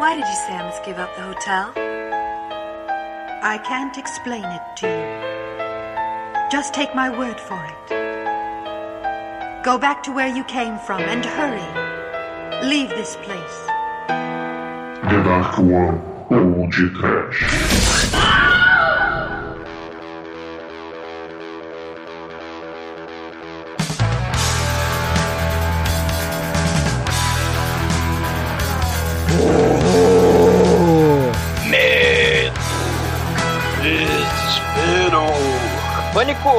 Why did you say I must give up the hotel? I can't explain it to you. Just take my word for it. Go back to where you came from and hurry. Leave this place. The Dark One ou de Trash. Pânico!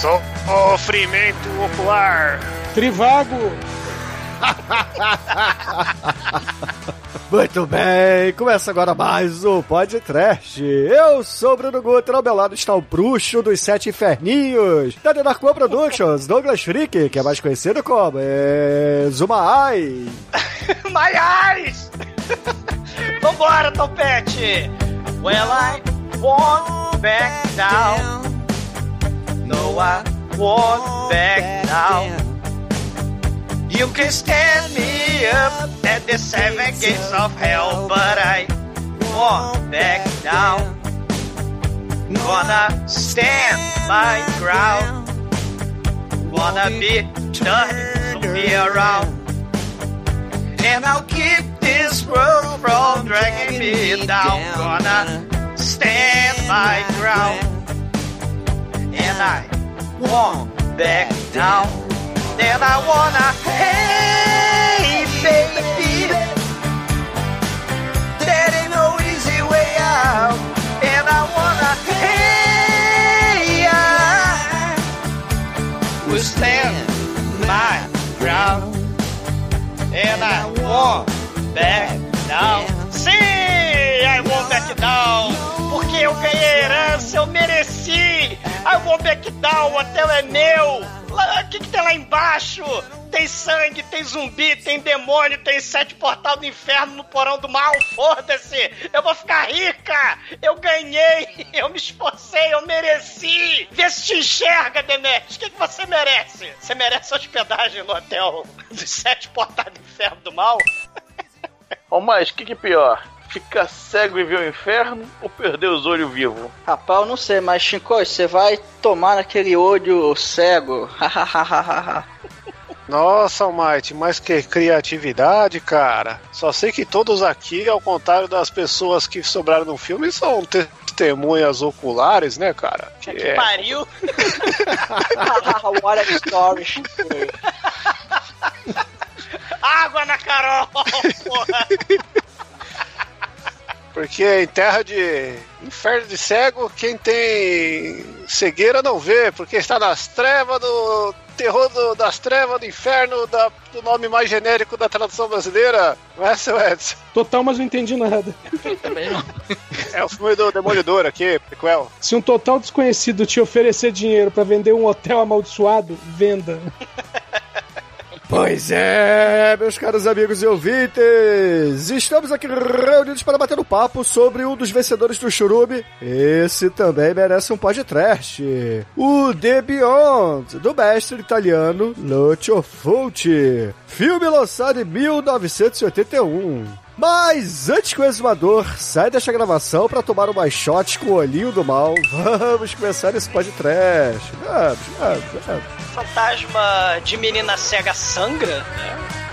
Sofrimento ocular. Trivago! Muito bem, começa agora mais o Podcast. Eu sou o Bruno Guter, ao meu lado está o bruxo dos sete inferninhos, da One Productions, Douglas Freak, que é mais conhecido como é, Zumaai. My eyes! Vambora, Topete! Well, I won't back down. No, I won't back down. You can stand me up at the seven gates of hell, but I won't back down. Gonna stand my ground. Wanna be done, so be around. And I'll keep this world from dragging me down. Gonna stand my ground. And I won't back down. And I wanna, hey, baby. There ain't no easy way out. And I wanna, hey, I will stand my ground. And I won't back down. Sim, I back down. Porque eu ganhei herança, eu mereci. I back down, o hotel é meu. O que, que tem lá embaixo? Tem sangue, tem zumbi, tem demônio, tem sete portal do inferno no porão do mal. Foda-se! Eu vou ficar rica! Eu ganhei! Eu me esforcei, eu mereci! Vê se te enxerga, Demetrius! O que, que você merece? Você merece hospedagem no hotel dos sete portais do inferno do mal? Ô, mas o que, que é pior? Ficar cego e ver o inferno ou perder os olhos vivos? Rapaz, eu não sei, mas Chico, você vai tomar naquele olho cego. Nossa, Almighty, mas que criatividade, cara. Só sei que todos aqui, ao contrário das pessoas que sobraram no filme, são testemunhas oculares, né, cara? Que, que pariu! What a story. Água na Carol, porra! Porque em terra de inferno de cego, quem tem cegueira não vê, porque está nas trevas do terror do, das trevas do inferno, da, do nome mais genérico da tradução brasileira. Não é, seu Edson? Total, mas não entendi nada. Também não. É o filme do Demolidor aqui, prequel. Se um total desconhecido te oferecer dinheiro para vender um hotel amaldiçoado, venda. Pois é, meus caros amigos e ouvintes, estamos aqui reunidos para bater um papo sobre um dos vencedores do Churume. Esse também merece um podcast. O The Beyond, do mestre italiano Lucio Fulci. Filme lançado em 1981. Mas antes que o exumador saia desta gravação para tomar umas shots com o olhinho do mal, vamos começar esse podcast. Vamos, vamos, vamos. Fantasma de menina cega sangra, né?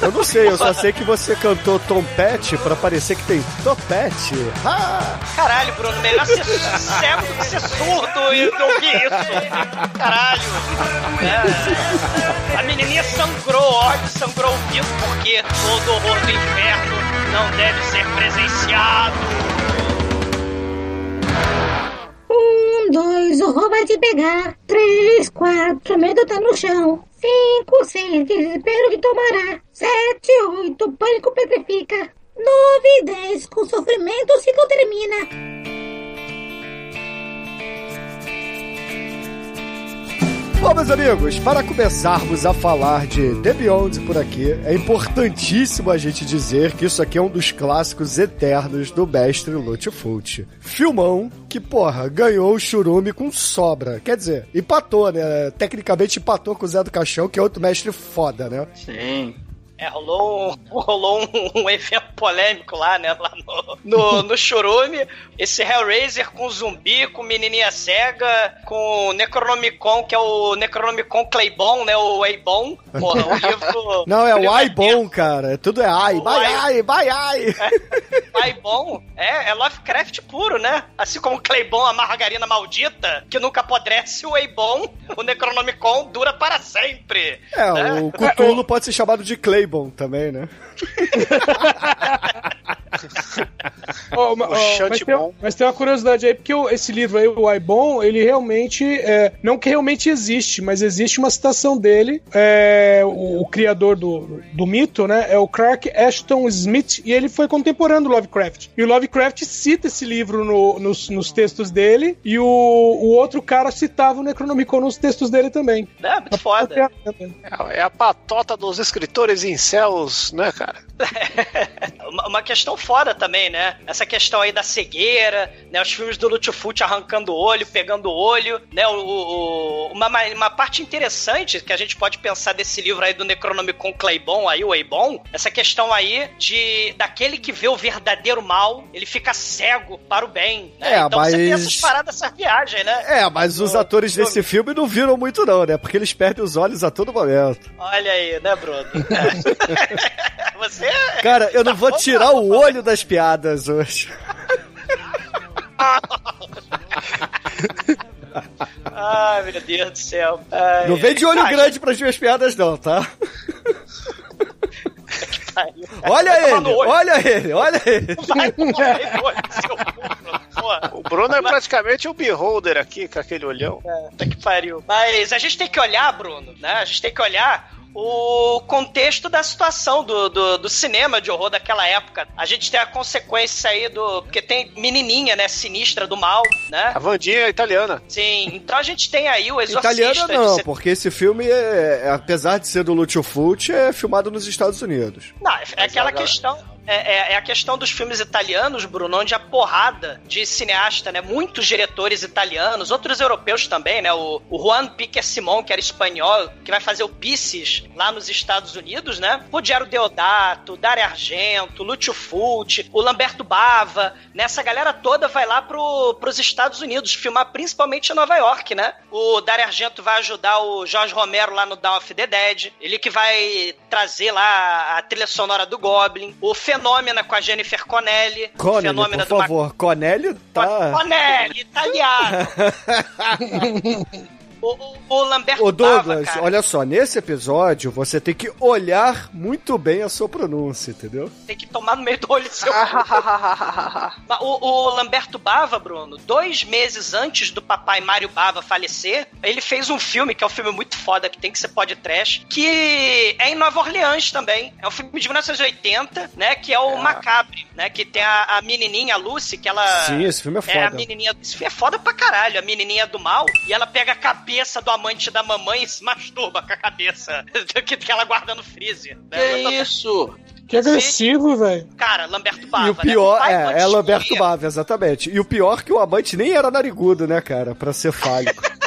Eu não sei, eu só sei que você cantou trompete pra parecer que tem topete. Ah! Caralho, Bruno, melhor ser cego do que ser surdo e ouvir isso. Caralho. É. A menininha sangrou, ódio, sangrou o ouvido, porque todo horror do inferno não deve ser presenciado. Um, dois, o roubo vai te pegar. Três, quatro, medo tá no chão. Cinco, seis, desespero que tomará. Sete, oito, pânico petrifica. Nove, dez, com sofrimento o ciclo Bom, meus amigos, para começarmos a falar de The Beyond por aqui, é importantíssimo a gente dizer que isso aqui é um dos clássicos eternos do mestre Lute Fulci. Filmão que, porra, ganhou o churume com sobra. Quer dizer, empatou, né? Tecnicamente empatou com o Zé do Caixão, que é outro mestre foda, né? Sim. É, rolou, um- rolou um, um evento polêmico lá, né? Lá no, no, no Churume. Esse Hellraiser com zumbi, com menininha cega, com o Necronomicon, que é o Necronomicon Claybon, né? O Eibon. Porra, o livro. Não, é o bom, cara. Tudo é ai. O Vai ai. ai, vai ai. Eibon é, é Lovecraft puro, né? Assim como o Claybon, a margarina maldita, que nunca apodrece, o Eibon, o Necronomicon, dura para sempre. É, né? o Cthulhu pode ser chamado de Claybon também, né? Ó, ma- O ó, mas, tem, mas tem uma curiosidade aí, porque o- esse livro aí, o Aibon, ele realmente. É, não que realmente existe, mas existe uma citação dele. é, o, o criador do, do mito, né? É o Clark Ashton Smith, e ele foi contemporâneo do Lovecraft. E o Lovecraft cita esse livro no- nos, nos textos dele, e o, o outro cara citava o Necronomicon nos textos dele também. É, muito foda. É a patota dos escritores em céus, né, cara? uma, uma questão foda também, né? Essa questão aí da cegueira, né? Os filmes do Lutfut arrancando o olho, pegando o olho, né? O, o- uma, uma parte interessante que a gente pode pensar desse livro aí do Necronomicon Claybon, aí o Eibon, essa questão aí de daquele que vê o verdadeiro mal, ele fica cego para o bem. Né? É, então você tem mas- essas paradas, essa viagem, né? É, mas os atores desse filme não viram muito não, né? Porque eles perdem os olhos a todo momento. Olha aí, né, Bruno? Você Cara, eu não Tá vou bom, tirar tá o bom. Olho das piadas hoje. Ai, meu Deus do céu. Ai, Não vem de olho ai, grande pras minhas piadas não, tá? pariu. Olha ele, olha ele, olha ele. Vai. O Bruno é praticamente o beholder aqui, com aquele olhão. Puta que pariu. Mas a gente tem que olhar, Bruno, né? A gente tem que olhar o contexto da situação do, do, do cinema de horror daquela época. A gente tem a consequência aí do. Porque tem menininha, né? Sinistra do mal, né? A Vandinha é italiana. Sim. Então a gente tem aí o exorcista. Italiana não, porque esse filme, é, é- apesar de ser do Lucio Fulci, é filmado nos Estados Unidos. Não, é, é aquela questão. É, é- é a questão dos filmes italianos, Bruno, onde a porrada de cineasta, né? Muitos diretores italianos, outros europeus também, né? O, o Juan Piquer Simon, que era espanhol, que vai fazer o Pisces lá nos Estados Unidos, né? O Diário Deodato, Dario Argento, Lúcio Fulci, o Lamberto Bava, né? Essa galera toda vai lá pro, pros Estados Unidos filmar principalmente em Nova York, né? O Dario Argento vai ajudar o Jorge Romero lá no Dawn of the Dead. Ele que vai trazer lá a trilha sonora do Goblin. O Fenômena com a Jennifer Connelly. Connelly, Fenômena por favor. Connelly tá... Connelly, italiano. o, o, o Lamberto Ô Bava, Douglas, cara, olha só, nesse episódio você tem que olhar muito bem a sua pronúncia, entendeu? tem que tomar no meio do olho do seu Mas o, o Lamberto Bava, Bruno, dois meses antes do papai Mário Bava falecer, ele fez um filme, que é um filme muito foda, que tem que ser pod trash, que é em Nova Orleans também. É um filme de 1980, né? Que é o Macabre, né? Que tem a, a menininha, a Lucy, que ela... Sim, esse filme é É a foda. menininha. Esse filme é foda pra caralho. A menininha do mal. E ela pega a cabeça do amante da mamãe e se masturba com a cabeça que, que ela guarda no freezer. né? Que isso? Que agressivo, velho. Cara, Lamberto Bava. E o né? pior, pai é, pode é Lamberto. Bava, exatamente. E o pior é que o amante nem era narigudo, né, cara, pra ser fálico.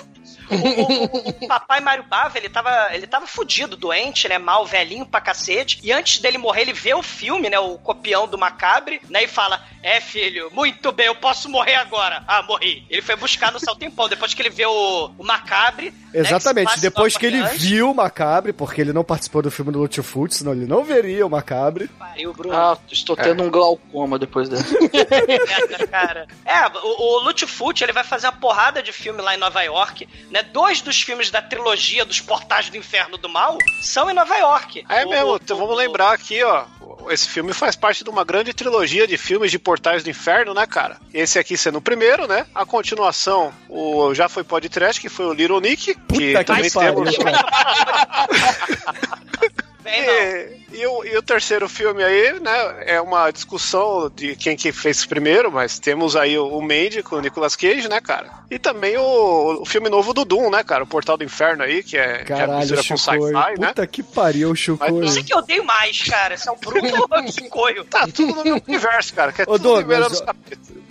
O, o- o papai Mário Bava, ele tava, ele tava fudido, doente, né? Mal, velhinho pra cacete. E antes dele morrer, ele vê o filme, né? O copião do Macabre, né? E fala: É, filho, muito bem, eu posso morrer agora. Ah, morri. Ele foi buscar no Céu Tempão, depois que ele vê o, o Macabre. né, que Exatamente, em depois que ele viu o Macabre, porque ele não participou do filme do Fulci, senão ele não veria o Macabre. Pariu, Bruno. Ah, estou tendo um glaucoma depois dessa. merda, cara. É, o, o Fulci, ele vai fazer uma porrada de filme lá em Nova York, né? Dois dos filmes da trilogia dos Portais do Inferno do Mal são em Nova York. É O- mesmo, o- então vamos o- lembrar aqui, ó. Esse filme faz parte de uma grande trilogia de filmes de Portais do Inferno, né, cara? Esse aqui sendo o primeiro, né? A continuação, o já foi podcast, que foi o Little Nick, que Puta que também pariu, temos. Vem, não. E, e o, e o terceiro filme aí, né, é uma discussão de quem que fez primeiro, mas temos aí o, o Mandy com o Nicolas Cage, né, cara? E também o, o filme novo do Doom, né, cara? O Portal do Inferno aí, que é, que é Caralho, com sci-fi, né? Puta que pariu, Chicoio. Não sei que eu odeio mais, cara. É o Bruno ou Chicoio. Tá tudo no mesmo universo, cara, que é Ô, tudo Douglas,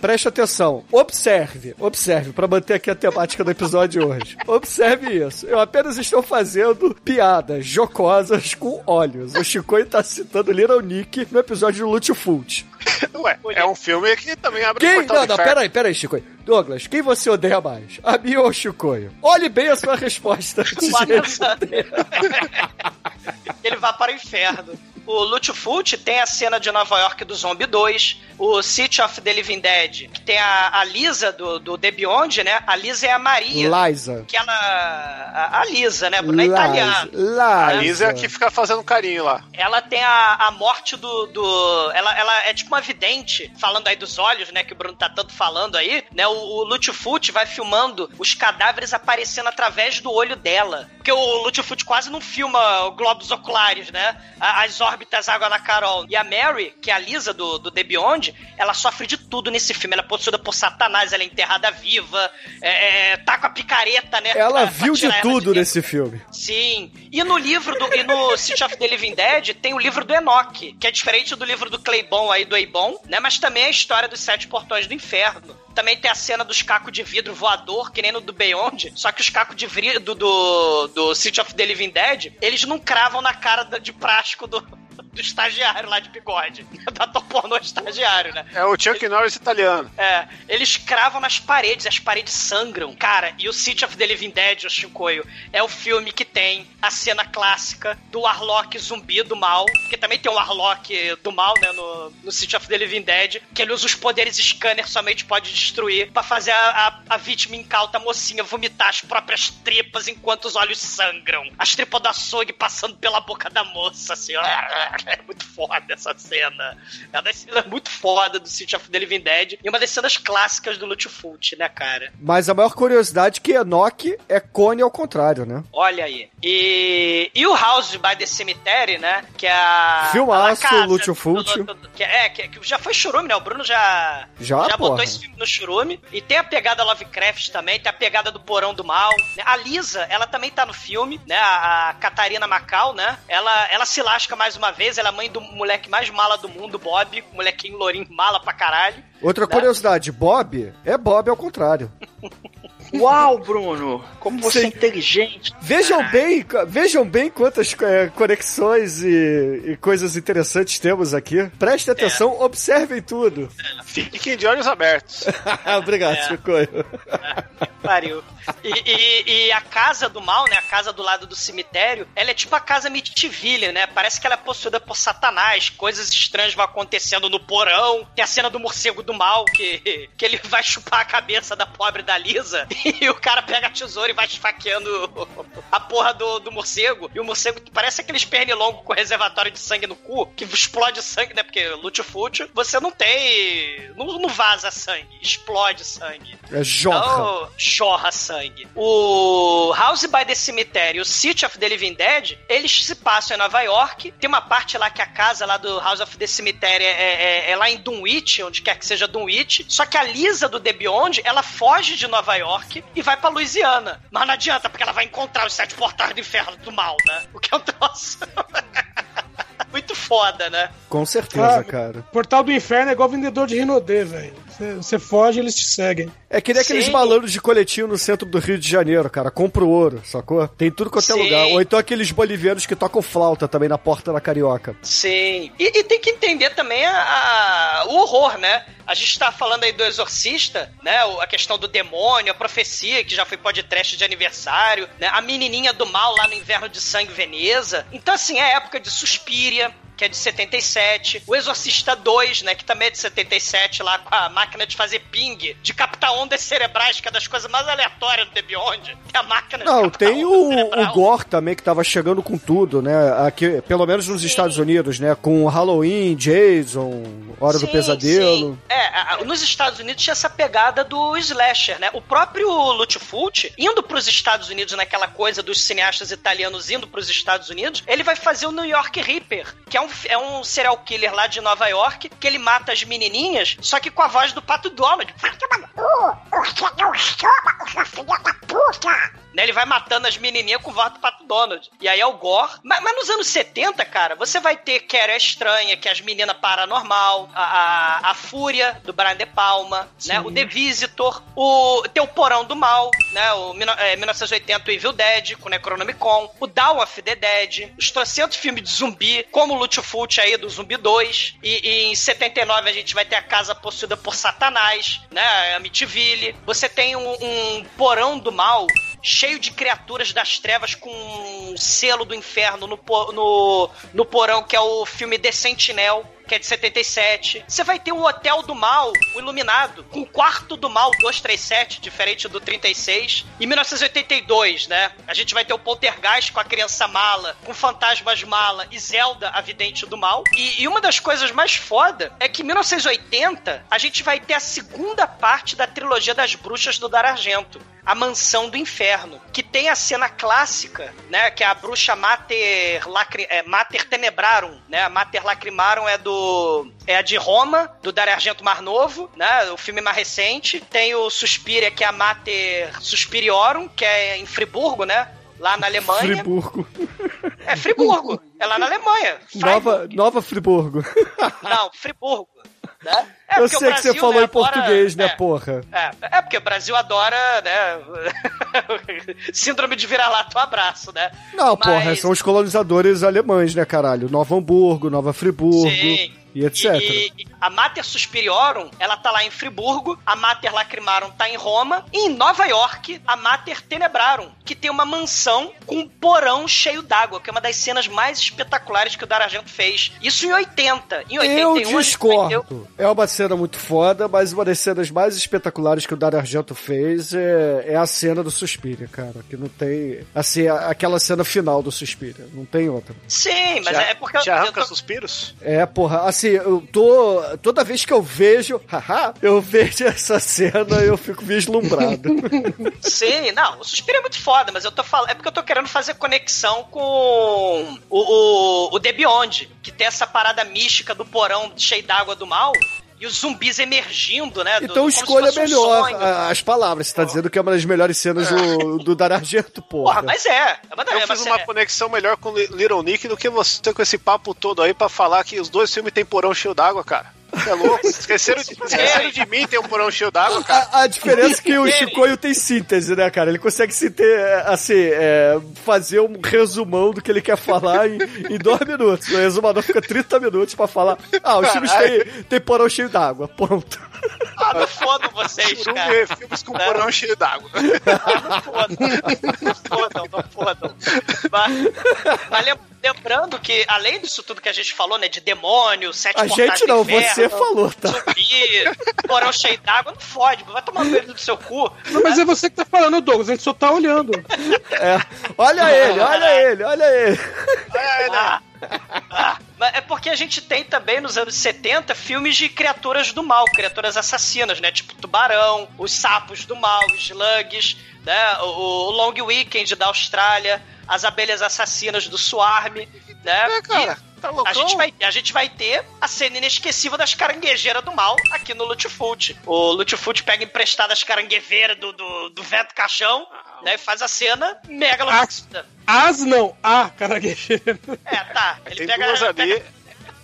preste atenção. Observe, observe, pra manter aqui a temática do episódio de hoje. Observe isso. Eu apenas estou fazendo piadas jocosas com olhos. O Chicoio tá citando Little Nick no episódio do Lutfult. Ué, é um filme que também abre Quem? o portal Não, não, peraí, peraí, Chicoio. Douglas, quem você odeia mais? A mim ou o Chicoio? Olhe bem a sua resposta. Ele vai para o inferno. O Lutfult tem a cena de Nova York do Zombie 2, o City of the Living Dead, que tem a, a Lisa do, do The Beyond, né? A Lisa é a Maria. Liza. Que ela. A, a Lisa, né, Bruno? É italiana. A Lisa é a que fica fazendo carinho lá. Ela tem a, a morte do. do ela, ela é tipo uma vidente, falando aí dos olhos, né? Que o Bruno tá tanto falando aí, né? O, o Lutfut vai filmando os cadáveres aparecendo através do olho dela. Porque o Lutfut quase não filma globos oculares, né? As órbitas água na Carol. E a Mary, que é a Lisa do, do The Beyond, ela sofre de tudo nesse filme. Ela é possuída por Satanás, ela é enterrada viva, é, é, tá com a picareta, né? Ela pra- viu pra de tudo dentro. nesse filme. Sim. E no livro do. E no City of the Living Dead tem o livro do Enoch, que é diferente do livro do Claybon aí, do Eibon, né? Mas também é a história dos sete portões do inferno. Também tem a cena dos cacos de vidro voador, que nem no do Beyond. Só que os cacos de vidro do, do City of the Living Dead, eles não cravam na cara de prático do, do estagiário lá de bigode. Da pornô estagiário, né? É o Chuck Norris italiano. É, eles cravam nas paredes, as paredes sangram. Cara, e o City of the Living Dead, o Chicoio, é o filme que tem a cena clássica do Warlock zumbi do mal, porque também tem o Warlock do mal, né, no, no City of the Living Dead, que ele usa os poderes scanner, somente pode destruir, pra fazer a, a, a vítima incauta, a mocinha, vomitar as próprias tripas enquanto os olhos sangram. As tripas do açougue passando pela boca da moça, assim, ó. É muito foda essa cena. É uma das cenas muito foda do City of the Living Dead e uma das cenas clássicas do Lutfult, né, cara? Mas a maior curiosidade é que Enoch é cone ao contrário, né? Olha aí. E, e o House by the Cemetery, né? Que é a. Filmaço, a Lutfult. do- do- que é, que, que já foi churume, né? O Bruno já. Já, já botou esse filme no churume. E tem a pegada Lovecraft também, tem a pegada do Porão do Mal. né? A Lisa, ela também tá no filme, né? A, a Catarina Macau, né? Ela, ela se lasca mais uma vez, ela é mãe do moleque mais mala do mundo, Bob. Molequinho lourinho mala pra caralho. Outra Né? curiosidade, Bob é Bob ao contrário. Uau, Bruno! Como você Sim. é inteligente. Vejam bem, vejam bem quantas é, conexões e, e coisas interessantes temos aqui. Prestem atenção, observem tudo. Fiquem de olhos abertos. Obrigado, É. Chicoio. Pariu. E, e- e a casa do mal, né? A casa do lado do cemitério, ela é tipo a casa Mitiville, né? Parece que ela é possuída por Satanás. Coisas estranhas vão acontecendo no porão. Tem a cena do morcego do mal, que, que ele vai chupar a cabeça da pobre da Lisa. E o cara pega a tesoura e vai esfaqueando a porra do, do morcego. E o morcego parece aqueles pernilongos com reservatório de sangue no cu, que explode sangue, né? Porque lute-fute, você não tem. Não, não vaza sangue, explode sangue. É jorra. Então, jorra sangue. O House by the Cemetery e o City of the Living Dead, eles se passam em Nova York. Tem uma parte lá que a casa lá do House of the Cemetery é, é- é lá em Dunwich, onde quer que seja Dunwich. Só que a Lisa do The Beyond, ela foge de Nova York e vai pra Louisiana. Mas não adianta, porque ela vai encontrar os sete portais do inferno do mal, né? O que é um troço... Muito foda, né? Com certeza, Ah, cara. Portal do Inferno é igual vendedor de Rinodê, velho. Você- Você foge, eles te seguem. É que nem aqueles Sim. malandros de coletinho no centro do Rio de Janeiro, cara. Compra o ouro, sacou? Tem tudo quanto é lugar. Ou então aqueles bolivianos que tocam flauta também na porta da carioca. Sim. E, e tem que entender também a, a- o horror, né? A gente tá falando aí do exorcista, né? A questão do demônio, a profecia, que já foi podcast de aniversário, né? A menininha do mal lá no Inverno de Sangue Veneza. Então, assim, é a época de Suspiria, que é de 77. O Exorcista 2, né? Que também é de 77, lá com a máquina de fazer ping, de captar ondas cerebrais, que é das coisas mais aleatórias do The Beyond. Que é a máquina Não, tem o, cerebral. o Gore também que tava chegando com tudo, né? Aqui, pelo menos nos Estados Unidos, né? Com Halloween, Jason, Hora do Sim, Pesadelo. sim. É, nos Estados Unidos tinha essa pegada do slasher, né? O próprio Lutfult, indo pros Estados Unidos naquela coisa dos cineastas italianos indo pros Estados Unidos, ele vai fazer o New York Reaper, que é um, é um serial killer lá de Nova York, que ele mata as menininhas, só que com a voz do Pato Donald. Você não chama essa filha da puta! Né? Ele vai matando as menininhas com voz do Pato Donald. E aí é o gore. Mas, mas nos anos 70, cara, você vai ter Quero é Estranha, que é as meninas paranormal, a, a, a Fúria, do Brian De Palma, né? O The Visitor, o tem o Porão do Mal, né? O é, 1980 o Evil Dead, com o Necronomicon, o Dawn of the Dead, os trocentos filmes de zumbi, como o Lutfult aí do Zumbi 2, e, e em 79 a gente vai ter a Casa Possuída por Satanás, né? Amityville. Você tem um, um Porão do Mal cheio de criaturas das trevas com um selo do inferno no, no, no porão, que é o filme The Sentinel, que é de 77. Você vai ter o Hotel do Mal, o Iluminado, com o Quarto do Mal 237, diferente do 36. Em 1982, né? A gente vai ter o Poltergeist com a criança mala, com fantasmas mala e Zelda, a vidente do mal. E, e uma das coisas mais foda é que em 1980 a gente vai ter a segunda parte da trilogia das bruxas do Dar Argento. A Mansão do Inferno, que tem a cena clássica, né, que é a bruxa Mater, Lacri, é, Mater Tenebrarum, né, Mater Lacrimarum é do é a de Roma, do Dario Argento Mar Novo, né, o filme mais recente. Tem o Suspiria, que é a Mater Suspiriorum, que é em Friburgo, né, lá na Alemanha. Friburgo. É Friburgo, é lá na Alemanha. Nova, Nova Friburgo. Não, Friburgo. Né? É Eu sei que você falou né, em português, adora- né, porra? É, é porque o Brasil adora, né? Síndrome de vira-lata, um abraço, né? Não, porra, Mas- são os colonizadores alemães, né, caralho? Nova Hamburgo, Nova Friburgo Sim. e etc. E, e a Mater Suspiriorum, ela tá lá em Friburgo, a Mater Lacrimarum tá em Roma, e em Nova York, a Mater Tenebrarum, que tem uma mansão com um porão cheio d'água, que é uma das cenas mais espetaculares que o Daragento fez. Isso em 80. Em 81 Eu discordo. É uma cena muito foda, mas uma das cenas mais espetaculares que o Dario Argento fez é, é a cena do Suspiria, cara. Que não tem. Assim, a- aquela cena final do Suspiria. Não tem outra. Sim, mas Já- é porque... Te eu arranca tô- suspiros? É, porra, assim, eu tô. Toda vez que eu vejo. Haha, eu vejo essa cena eu fico vislumbrado. Sim, não, o Suspiro é muito foda, mas eu tô falando. É porque eu tô querendo fazer conexão com o, o, o The Beyond, que tem essa parada mística do porão cheio d'água do mal. E os zumbis emergindo, né? do- Então como se escolha um melhor sonho. a- as palavras. Você tá dizendo que é uma das melhores cenas do, do Dario Argento, porra. Porra, mas é. é uma, Eu é fiz uma- uma conexão melhor com Li- Little Nick do que você com esse papo todo aí pra falar que os dois filmes têm porão cheio d'água, cara. É louco? Esqueceram de, esqueceram de mim ter um porão cheio d'água, cara. A, a diferença é que o Chicoio tem síntese, né, cara? Ele consegue se ter, assim, é, fazer um resumão do que ele quer falar em, em dois minutos. O resumador fica 30 minutos pra falar. Ah, os filmes têm, têm porão cheio d'água. Ponto. Ah, não fodam vocês, Churume cara. é filmes com porão cheio d'água. Não fodam. Não fodam, não fodam. Mas, mas lem- lembrando que, além disso tudo que a gente falou, né? De demônio, sete A portais gente não, inferno, você falou, tá? Zumbi, porão cheio d'água, não fode, vai tomar no meio do seu cu. Não, mas é você que tá falando, Douglas, a gente só tá olhando. É. Olha ele, olha ele, olha ele. Ah, ah, mas é porque a gente tem também nos anos 70 filmes de criaturas do mal, criaturas assassinas, né? Tipo Tubarão, os sapos do mal, os slugs, né? O, o Long Weekend da Austrália, as abelhas assassinas do Swarm, né? É, cara, tá E loucão? a gente, vai, a gente vai ter a cena inesquecível das caranguejeiras do mal aqui no Lutfoot. O Lutfoot pega emprestado as caranguejeiras do, do, do Vento Caixão, né? E faz a cena mega loucura. As não, a caranguejeira. É, tá. Ele Tem pega, duas ali. pega-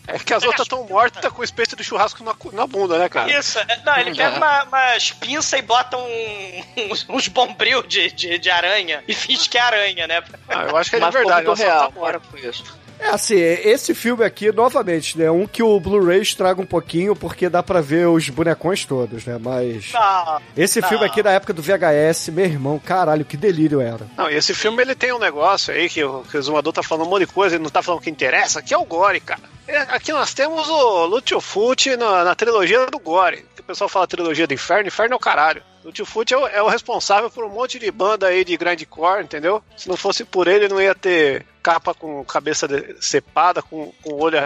É que as outras estão mortas com o espeto do churrasco na, na bunda, né, cara? Isso, é, não, ele pega uma, umas pinças e bota um, uns, uns bombril de, de, de aranha e finge que é aranha, né? Ah, eu acho que é de verdade. ficou só real, tá com isso. É assim, esse filme aqui, novamente, né? Um que o Blu-ray estraga um pouquinho, porque dá pra ver os bonecões todos, né? Mas. Não, Esse Não. filme aqui, na época do VHS, meu irmão, caralho, que delírio era. Não, e esse filme ele tem um negócio aí que o, que o Zumador tá falando um monte de coisa, ele não tá falando o que interessa, que é o Gore, cara. É, aqui nós temos o Lutiofuti na, na trilogia do Gore. Que o pessoal fala trilogia do inferno, inferno é o caralho. Lutiofuti é, o- é o responsável por um monte de banda aí de grindcore, entendeu? Se não fosse por ele, não ia ter capa com cabeça de- cepada, com, com o olho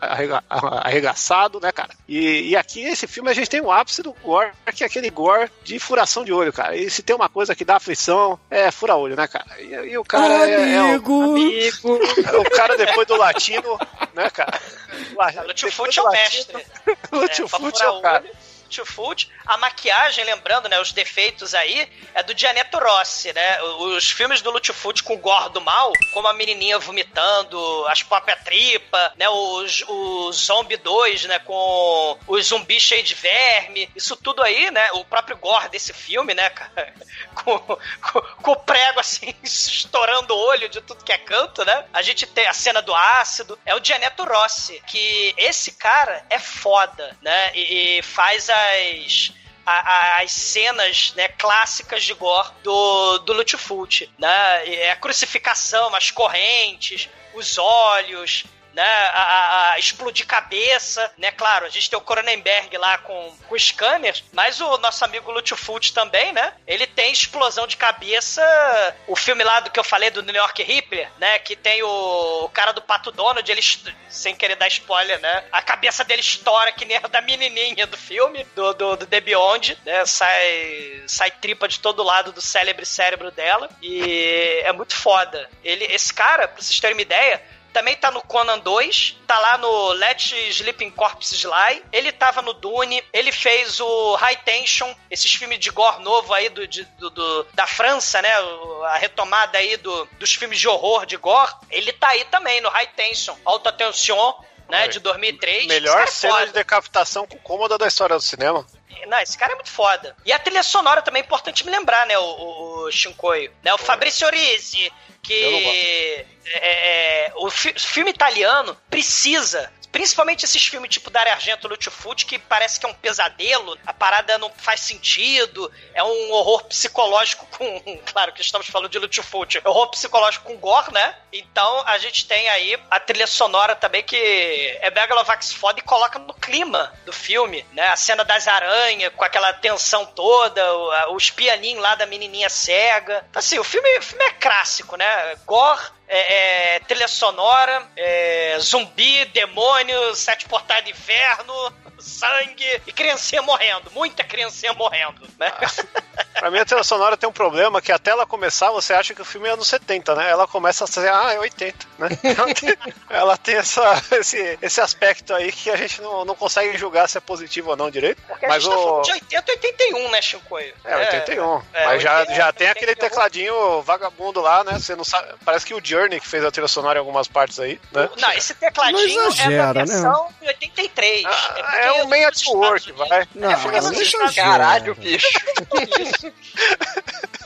arrega- arregaçado, né, cara? E, e aqui, esse filme, a gente tem o ápice do gore, que é aquele gore de furação de olho, cara. E se tem uma coisa que dá aflição, é fura-olho, né, cara? E, e o cara é, é o, Amigo! é o cara depois do latino, né, cara? O depois Lutfoot do é o latino, mestre. O É, pra Lutiofuti é furar o cara. olho, Lutfult. A maquiagem, lembrando, né, os defeitos aí, é do Gianetto Rossi, né? Os filmes do Lutfult com o gore do mal, como a menininha vomitando, as próprias tripa, né, os, o Zombie 2, né, com os zumbis cheios de verme, isso tudo aí, né, o próprio gore desse filme, né, cara, com, com, com o prego assim, estourando o olho de tudo que é canto, né? A gente tem a cena do ácido, é o Gianetto Rossi, que esse cara é foda, né? E, e faz as as cenas né, clássicas de gore do, do Lutfult, né? E A crucificação, as correntes, os olhos, né? A, a- explodir cabeça, né? Claro, a gente tem o Cronenberg lá com, com scanners, mas o nosso amigo Lutfult também, né? Ele tem explosão de cabeça. O filme lá do que eu falei do New York Ripper, né? Que tem o, o cara do Pato Donald, ele, sem querer dar spoiler, né? A cabeça dele estoura que nem a da menininha do filme, do, do, do The Beyond, né? Sai, sai tripa de todo lado do célebre cérebro dela. E é muito foda. Ele, esse cara, pra vocês terem uma ideia, também tá no Conan 2, tá lá no Let Sleeping Corpses Lie, ele tava no Dune, ele fez o High Tension, esses filmes de gore novo aí do, de- do- do- da França, né? A retomada aí do, dos filmes de horror de gore. Ele tá aí também no High Tension, Alta Tension, né? De 2003. Esse Melhor é cena foda. de decapitação com cômoda da história do cinema. Não, esse cara é muito foda. E a trilha sonora também é importante me lembrar, né, o, o, o Shinkoio. Né, o Eu não que é, é, o fi- filme italiano precisa Principalmente esses filmes tipo Dario Argento, Lutfut, que parece que é um pesadelo, a parada não faz sentido, é um horror psicológico com... Claro que estamos falando de Lutfut, é horror psicológico com gore, né? Então a gente tem aí a trilha sonora também que é Megalovax foda e coloca no clima do filme, né? A cena das aranhas, com aquela tensão toda, os pianinhos lá da menininha cega. Então, assim, o filme, o filme é clássico, né? Gore, é, é, trilha sonora, é, zumbi, demônio, sete portais de inferno, sangue e criancinha morrendo. Muita criancinha morrendo, né? Pra mim, a trilha sonora tem um problema que até ela começar, você acha que o filme é anos 70, né? Ela começa a ser, ah, é 80, né? Ela tem, ela tem essa, esse, esse aspecto aí que a gente não, não consegue julgar se é positivo ou não direito. Porque a Mas gente tá o. falando de 80 e 81, né, Chicoio? É, 81. é, Mas já, 80, já tem aquele 81. tecladinho vagabundo lá, né? Você não sabe. Parece que o Journey que fez a trilha sonora em algumas partes aí, né? Não, esse tecladinho é exagera, da né? versão de 83. Ah, é um meio de work, vai. Não, É, porque não nos exagera. Estados Caralho, bicho.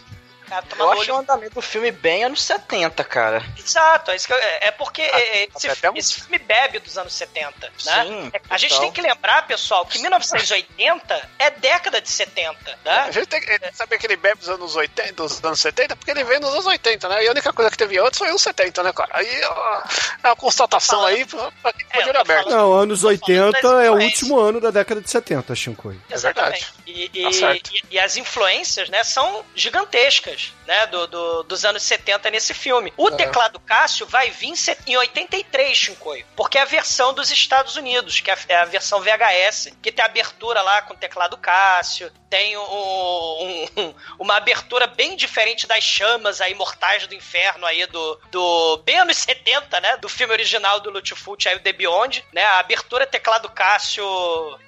Cara, Eu olho. o andamento do filme bem anos 70, cara. Exato, é, isso que eu- é porque é, esse, até um- esse filme bebe dos anos 70, né? Sim, É, a gente tem que lembrar, pessoal, que 1980 é década de 70, né? A gente tem que saber que ele bebe dos anos 80, dos anos 70, porque ele veio nos anos 80, né? E a única coisa que teve antes foi os 70, né, cara? Aí ó, é uma constatação aí pra pra quem É, olho aberto. Não, anos Tô falando 80 das é o último ano da década de 70, Shinkoi. É verdade. E, Tá e- certo. e- e as influências, né, são gigantescas, Flash. Né, do, do- dos anos 70 nesse filme. O É. teclado Cássio vai vir em se- em 83, Shinkoi, porque é a versão dos Estados Unidos, que é a, é a versão VHS, que tem abertura lá com o teclado Cássio, tem um- um- uma abertura bem diferente das chamas aí mortais do inferno aí do, do bem anos 70, né, do filme original do Lutfut, aí o The Beyond, né, a abertura teclado Cássio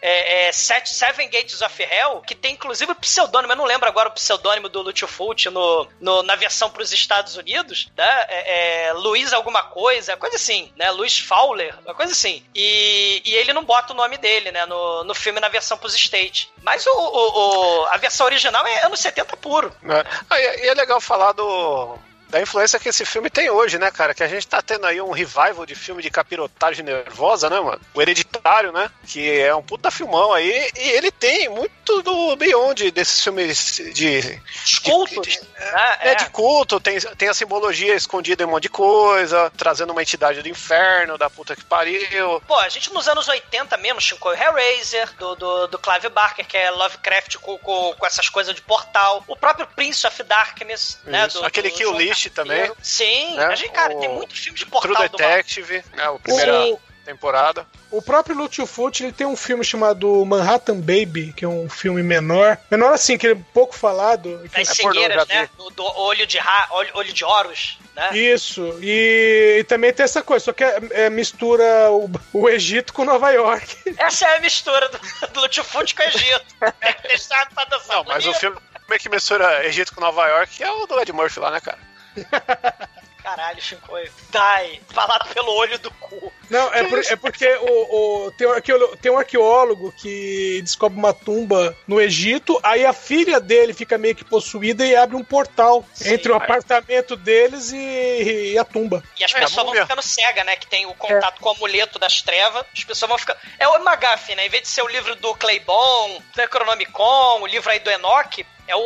é, é Seven Gates of Hell, que tem inclusive o pseudônimo, eu não lembro agora o pseudônimo do Lutfut no, no- na versão para os Estados Unidos, né? É, é, Luiz alguma coisa, coisa assim, né? Luiz Fowler, uma coisa assim. E, e ele não bota o nome dele, né? No, no filme na versão pros States. Mas o, o- o- a versão original é anos 70 puro. Né? Ah, e, e é legal falar do. Da influência que esse filme tem hoje, né, cara? Que a gente tá tendo aí um revival de filme de capirotagem nervosa, né, mano? O Hereditário, né? Que é um puta filmão aí. E ele tem muito do Beyond, desses filmes de. Os cultos. né? É, de culto, tem, tem a simbologia escondida em um monte de coisa, trazendo uma entidade do inferno, da puta que pariu. Pô, a gente nos anos 80 mesmo, Shinkoi Hellraiser, do, do, do Clive Barker, que é Lovecraft com, com, com essas coisas de portal. O próprio Prince of Darkness, né? Isso. Do, Aquele do Kill List Também. Sim, né? a gente, cara, O tem muito filme de True portal do mal. Detective, né? O primeiro. O, temporada. O próprio Fucci, ele tem um filme chamado Manhattan Baby, que é um filme menor. Menor assim, que é pouco falado. que- Das cegueiras, né? Do, do olho de ra, olho, olho de Horus, né? Isso, e, e também tem essa coisa, só que é, é mistura o, o Egito com Nova York. Essa é a mistura do, do com o Egito. É que deixar pra dançar Não, mas o filme que mistura Egito com Nova York é o do Ed Murphy lá, né, cara? Caralho, Shinkoi. Dai, falado pelo olho do cu. Não, é, por- é porque o, o- tem, um arqueólogo, tem um arqueólogo que descobre uma tumba no Egito, aí a filha dele fica meio que possuída e abre um portal entre o apartamento deles e, e a tumba. E as É, pessoas vão ficando cegas, né? Que tem o contato com o amuleto das trevas. As pessoas vão ficando. É o McGuffin, né? Em vez de ser o livro do Claybon, do Necronomicon, o livro aí do Enoch, é o,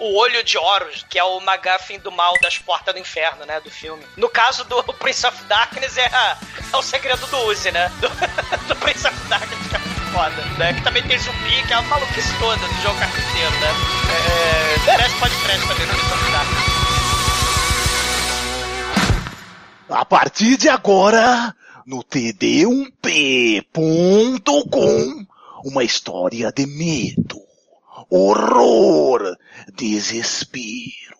o Olho de Horus, que é o McGuffin do mal das portas do inferno, né? Do filme. No caso do Prince of Darkness, é, a- é o segredo do Uzi, né? Do, do Prince of Darkness, é foda. Né? Que também tem zumbi, que é uma maluquice toda do jogo carpinteiro, né? É, merece pode também no Prince of Darkness. A partir de agora, no td1p.com, uma história de medo, horror, desespero.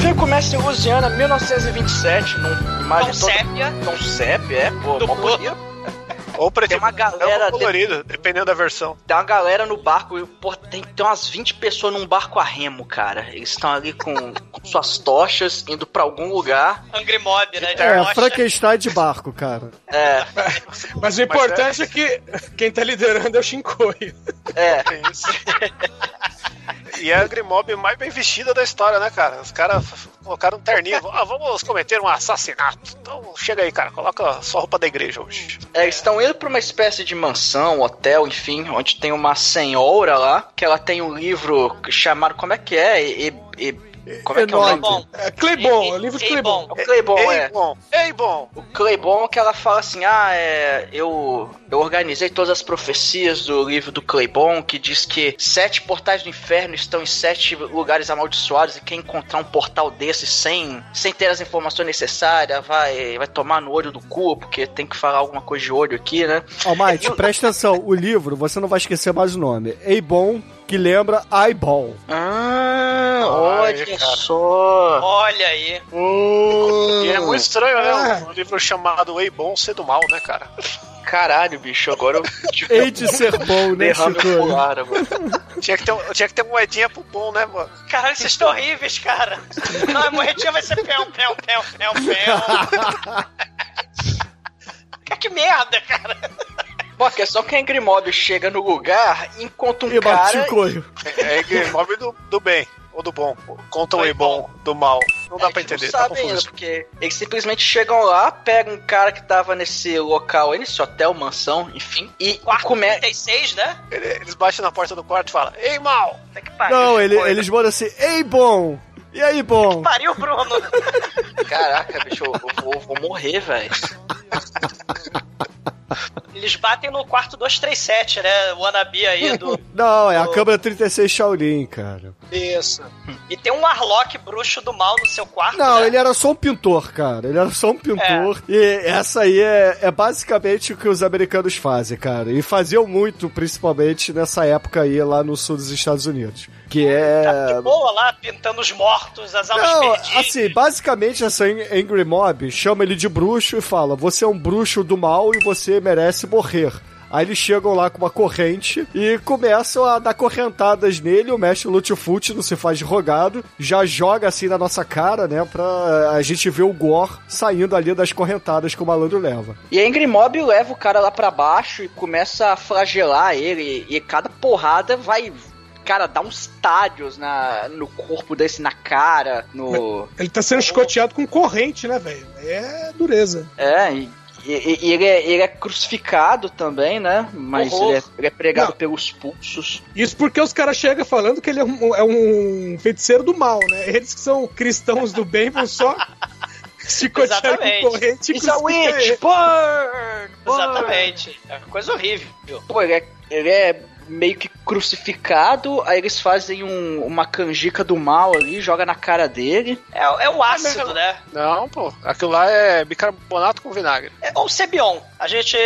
Filme começa em Louisiana, 1927, num imagem Tom toda... Sépia. Tom Sépia, é, pô, Do. Ou preto Tem uma e galera colorido, dependendo da versão. Tem uma galera no barco, e, pô, tem, tem umas 20 pessoas num barco a remo, cara. Eles estão ali com, com suas tochas, indo pra algum lugar. Angry Mob, né? De É, rocha. Frankenstein de barco, cara. É, Mas o importante é... que quem tá liderando é o Shinkoi. é. É isso. E é a Grimob mais bem vestida da história, né, cara? Os caras colocaram um terninho. Ah, vamos cometer um assassinato. Então chega aí, cara. Coloca sua roupa da igreja hoje. É, eles estão indo pra uma espécie de mansão, hotel, enfim, onde tem uma senhora lá, que ela tem um livro chamado. Como é que é? E, e- como é que é o nome? É Claybon, é o livro de Claybon. bom. O Claybon, Ei, é. bom. Ei, bom. O Claybon que ela fala assim: ah, é, eu, eu organizei todas as profecias do livro do Claybon, que diz que sete portais do inferno estão em sete lugares amaldiçoados, e quem encontrar um portal desse sem, sem ter as informações necessárias vai, vai tomar no olho do cu, porque tem que falar alguma coisa de olho aqui, né? Almighty, presta atenção. O livro, você não vai esquecer mais o nome. Eibon, que lembra Eyeball. Ah, Ai, olha cara. só. Olha aí. Hum, E é muito estranho, né? Ah. Um livro chamado Ei Bom Ser do Mal, né, cara? Caralho, bicho, agora eu Hei de ser bom, né, Chico? Tinha que ter, um- tinha que ter moedinha pro bom, né, mano? Caralho, vocês estão horríveis, cara. Não, a morretinha vai ser pão, pão, pão, pão, pão. Que merda, cara. Questão é que a Angry Mob chega no lugar e encontra um E bate cara o coio. É é Grimob do, do bem. Ou do bom. Conta o Bom do mal. Não dá É, pra que não entender, tá sabe ainda, porque eles simplesmente chegam lá, pegam um cara que tava nesse local aí, nesse hotel, mansão, enfim, e Quarto come... 36, né? Ele- Eles batem na porta do quarto e falam: Ei, mal! Que pariu. Não, ele- eles mandam assim, Ei, bom! E aí, bom? Pariu, Bruno. Caraca, bicho, eu, eu vou, vou morrer, velho. Eles batem no quarto 237, né? O Anabi aí do. Não, é a câmera 36 Shaolin, cara. Isso. E tem um Arlock bruxo do mal no seu quarto. Não, né? ele era só um pintor, cara. Ele era só um pintor. E essa aí é, é basicamente o que os americanos fazem, cara. E faziam muito, principalmente nessa época aí lá no sul dos Estados Unidos. Que Tá é. de boa lá, pintando os mortos, as almas Não, perdidas. assim, basicamente essa Angry Mob chama ele de bruxo e fala: Você é um bruxo do mal e você merece morrer. Aí eles chegam lá com uma corrente e começam a dar correntadas nele. O mestre Lutfut não se faz de rogado, já joga assim na nossa cara, né? Pra a gente ver o gore saindo ali das correntadas que o malandro leva. E a Angry Mob leva o cara lá pra baixo e começa a flagelar ele, e cada porrada vai. Cara, dá uns estádios na, no corpo desse, na cara, no. Ele tá sendo chicoteado com corrente, né, velho? É dureza. É, e, e- e ele, é, ele é crucificado também, né? Mas ele é, ele é pregado Não. pelos pulsos. Isso porque os caras chegam falando que ele é um, é um feiticeiro do mal, né? Eles que são cristãos do bem vão só chicotear com corrente e a crucificar witch! Burn! burn. Exatamente. É uma coisa horrível. Pô, ele é, ele é meio que crucificado, aí eles fazem um- uma canjica do mal ali, joga na cara dele. É, é o ácido, né? Não, pô. Aquilo lá é bicarbonato com vinagre. É, ou Sebion. A gente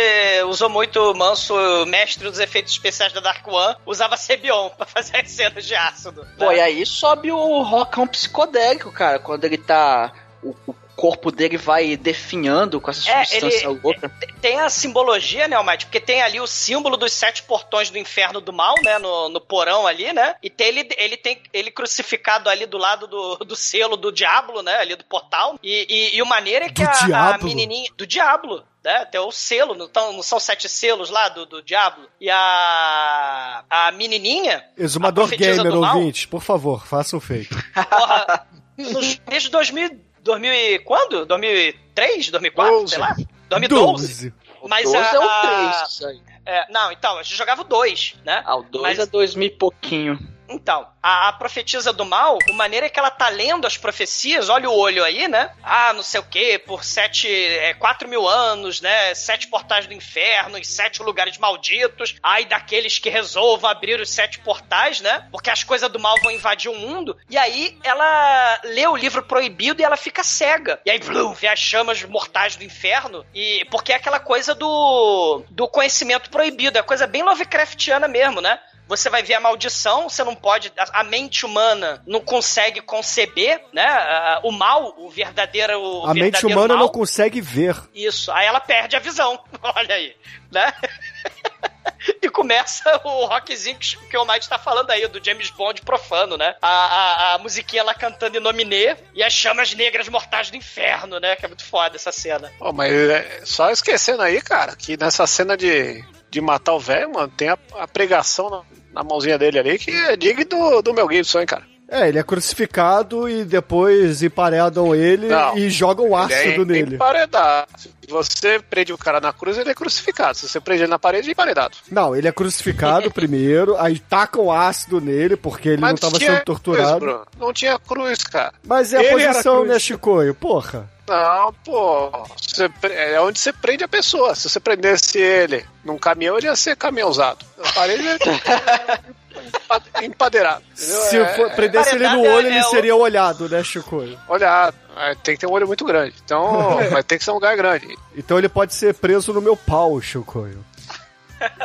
usou muito o Manso, mestre dos efeitos especiais da Dark One, usava Sebion pra fazer as cenas de ácido. Pô, e aí sobe o rockão psicodélico, cara, quando ele tá. O, o corpo dele vai definhando com essa É, substância ele- louca. Tem a simbologia, né, Almighty? Porque tem ali o símbolo dos sete portões do inferno do mal, né? No, no porão ali, né? E tem ele, ele tem ele crucificado ali do lado do, do selo do diabo, né? Ali do portal. E, e, e o maneiro é que a, a menininha. Do diabo. Né? Tem o selo, não, tão- não são sete selos lá do, do diabo. E a. A menininha. Exumador a Gamer, do mal, ouvinte, por favor, faça o feito. Porra, nos, desde 2000, 2000 e quando? 2003? 2004? Sei lá. 2012. Mas 12 a, é o a- 3, isso aí. é, não, então, a gente jogava o 2, né? Ah, o 2 Mas- é 2000 e pouquinho. Então, a, a profetisa do mal, a maneira é que ela tá lendo as profecias, olha o olho aí, né? Ah, não sei o quê, por sete, é, quatro mil anos, né? Sete portais do inferno, em sete lugares malditos. Ai, daqueles que resolvam abrir os sete portais, né? Porque as coisas do mal vão invadir o mundo. E aí, ela lê o livro proibido e ela fica cega. E aí, blum, vê as chamas mortais do inferno. E porque é aquela coisa do, do conhecimento proibido, é coisa bem Lovecraftiana mesmo, né? Você vai ver a maldição, você não pode. A, a mente humana não consegue conceber, né? a- o mal, o verdadeiro. O A mente verdadeiro humana mal. não consegue ver. Isso, aí ela perde a visão. Olha aí, né? e começa o rockzinho que, o Mike tá falando aí, do James Bond profano, né? A, a, a musiquinha lá cantando em nominê e as chamas negras mortais do inferno, né? Que é muito foda essa cena. Pô, mas é, só esquecendo aí, cara, que nessa cena de, de matar o velho, mano, tem a, a pregação na, na mãozinha dele ali que é digno do, do Mel Gibson, hein, cara. É, ele é crucificado e depois emparedam ele Não. e jogam ácido é nele. emparedado. Se você prende o cara na cruz, ele é crucificado. Se você prende ele na parede, ele é emparedado. Não, ele é crucificado primeiro, aí tacam ácido nele porque ele não estava sendo torturado. cruz. Não tinha cruz, cara. Mas é a Ele posição, né, Chicoio? Porra. Não, pô. Você é onde você prende a pessoa. Se você prendesse ele num caminhão, ele ia ser caminhãozado. Na parede, ele é empadeirado. entendeu? Se É- for, prendesse ele no Paredado olho, é- ele é seria olhado, né, Chicoio? Olha, é, tem que ter um olho muito grande. Então, vai ter que ser um lugar grande. Então ele pode ser preso no meu pau, Chicoio.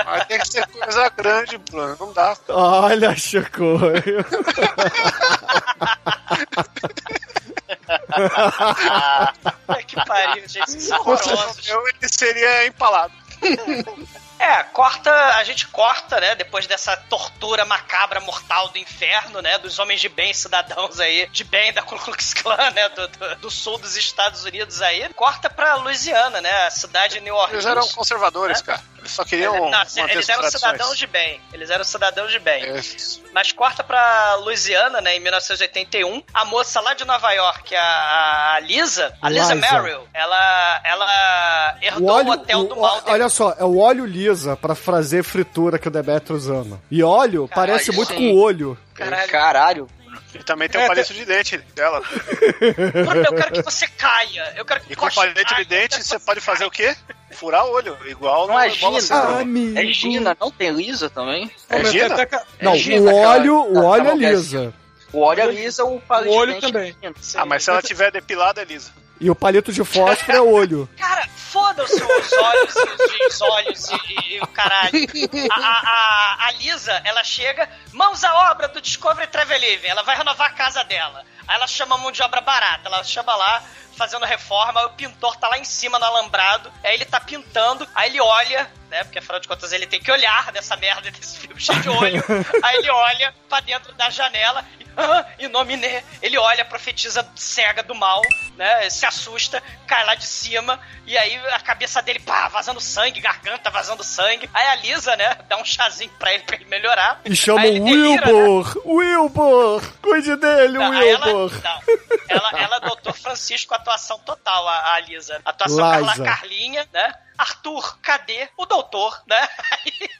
Mas tem que ser coisa grande, Bruno. Não dá. Olha, Chicoio. Ai, que pariu, gente. São horrorosos. Eu, ele seria empalado. É, corta, a gente corta, né, depois dessa tortura macabra mortal do inferno, né, dos homens de bem, cidadãos aí, de bem da Ku Klux Klan, né, do, do, do sul dos Estados Unidos aí, corta pra Louisiana, né, a cidade de New Orleans. Eles eram conservadores, cara. Eles só queriam. Não, eles eram tradições. cidadãos de bem. Eles eram cidadãos de bem. Isso. Mas corta pra Louisiana, né, em 1981. A moça lá de Nova York, a, a Lisa, a Lisa Liza. Merrill, ela, ela O herdou o, óleo, hotel o- do mal. olha só, é o óleo lisa pra fazer fritura que o Demetrius ama. E óleo Caralho, parece muito sim. com olho. Caralho. Caralho. E também tem É, o palito de dente dela. Mano, eu quero que você caia. Eu quero que E com o palito de dente, você pode fazer o quê? Furar o olho. Igual Não no é Gina. Amigo. É Gina, não tem Lisa também? É Gina? Não, É Gina, o aquela- óleo, o da- óleo é lisa. O óleo é lisa, o palito O olho também. é. Ah, mas se ela tiver depilada, é lisa. E o palito de fósforo é olho. Cara, foda-se os olhos e os olhos e, e o caralho. A, a, a- a Lisa, ela chega, mãos à obra do Discovery Travel Living. Ela vai renovar a casa dela. Aí ela chama a mão de obra barata. Ela chama lá, fazendo reforma. O pintor tá lá em cima no alambrado. Aí ele tá pintando. Aí ele olha, né? Porque afinal de contas ele tem que olhar dessa merda desse filme cheio de olho. Aí ele olha pra dentro da janela e, ah, e nominé. Ele olha, profetiza cega do mal, né? Se assusta, cai lá de cima. E aí a cabeça dele, pá, vazando sangue, garganta vazando sangue. Aí a Lisa, né? Dá um chazinho pra ele pra ele melhorar. E chama o né? Wilbur. Wilbur! Cuide dele, Não, aí ela, não, ela, ela adotou Francisco, atuação total, a, a Lisa. Atuação. Carla Carlinha, né? Arthur, cadê o doutor, né? Aí,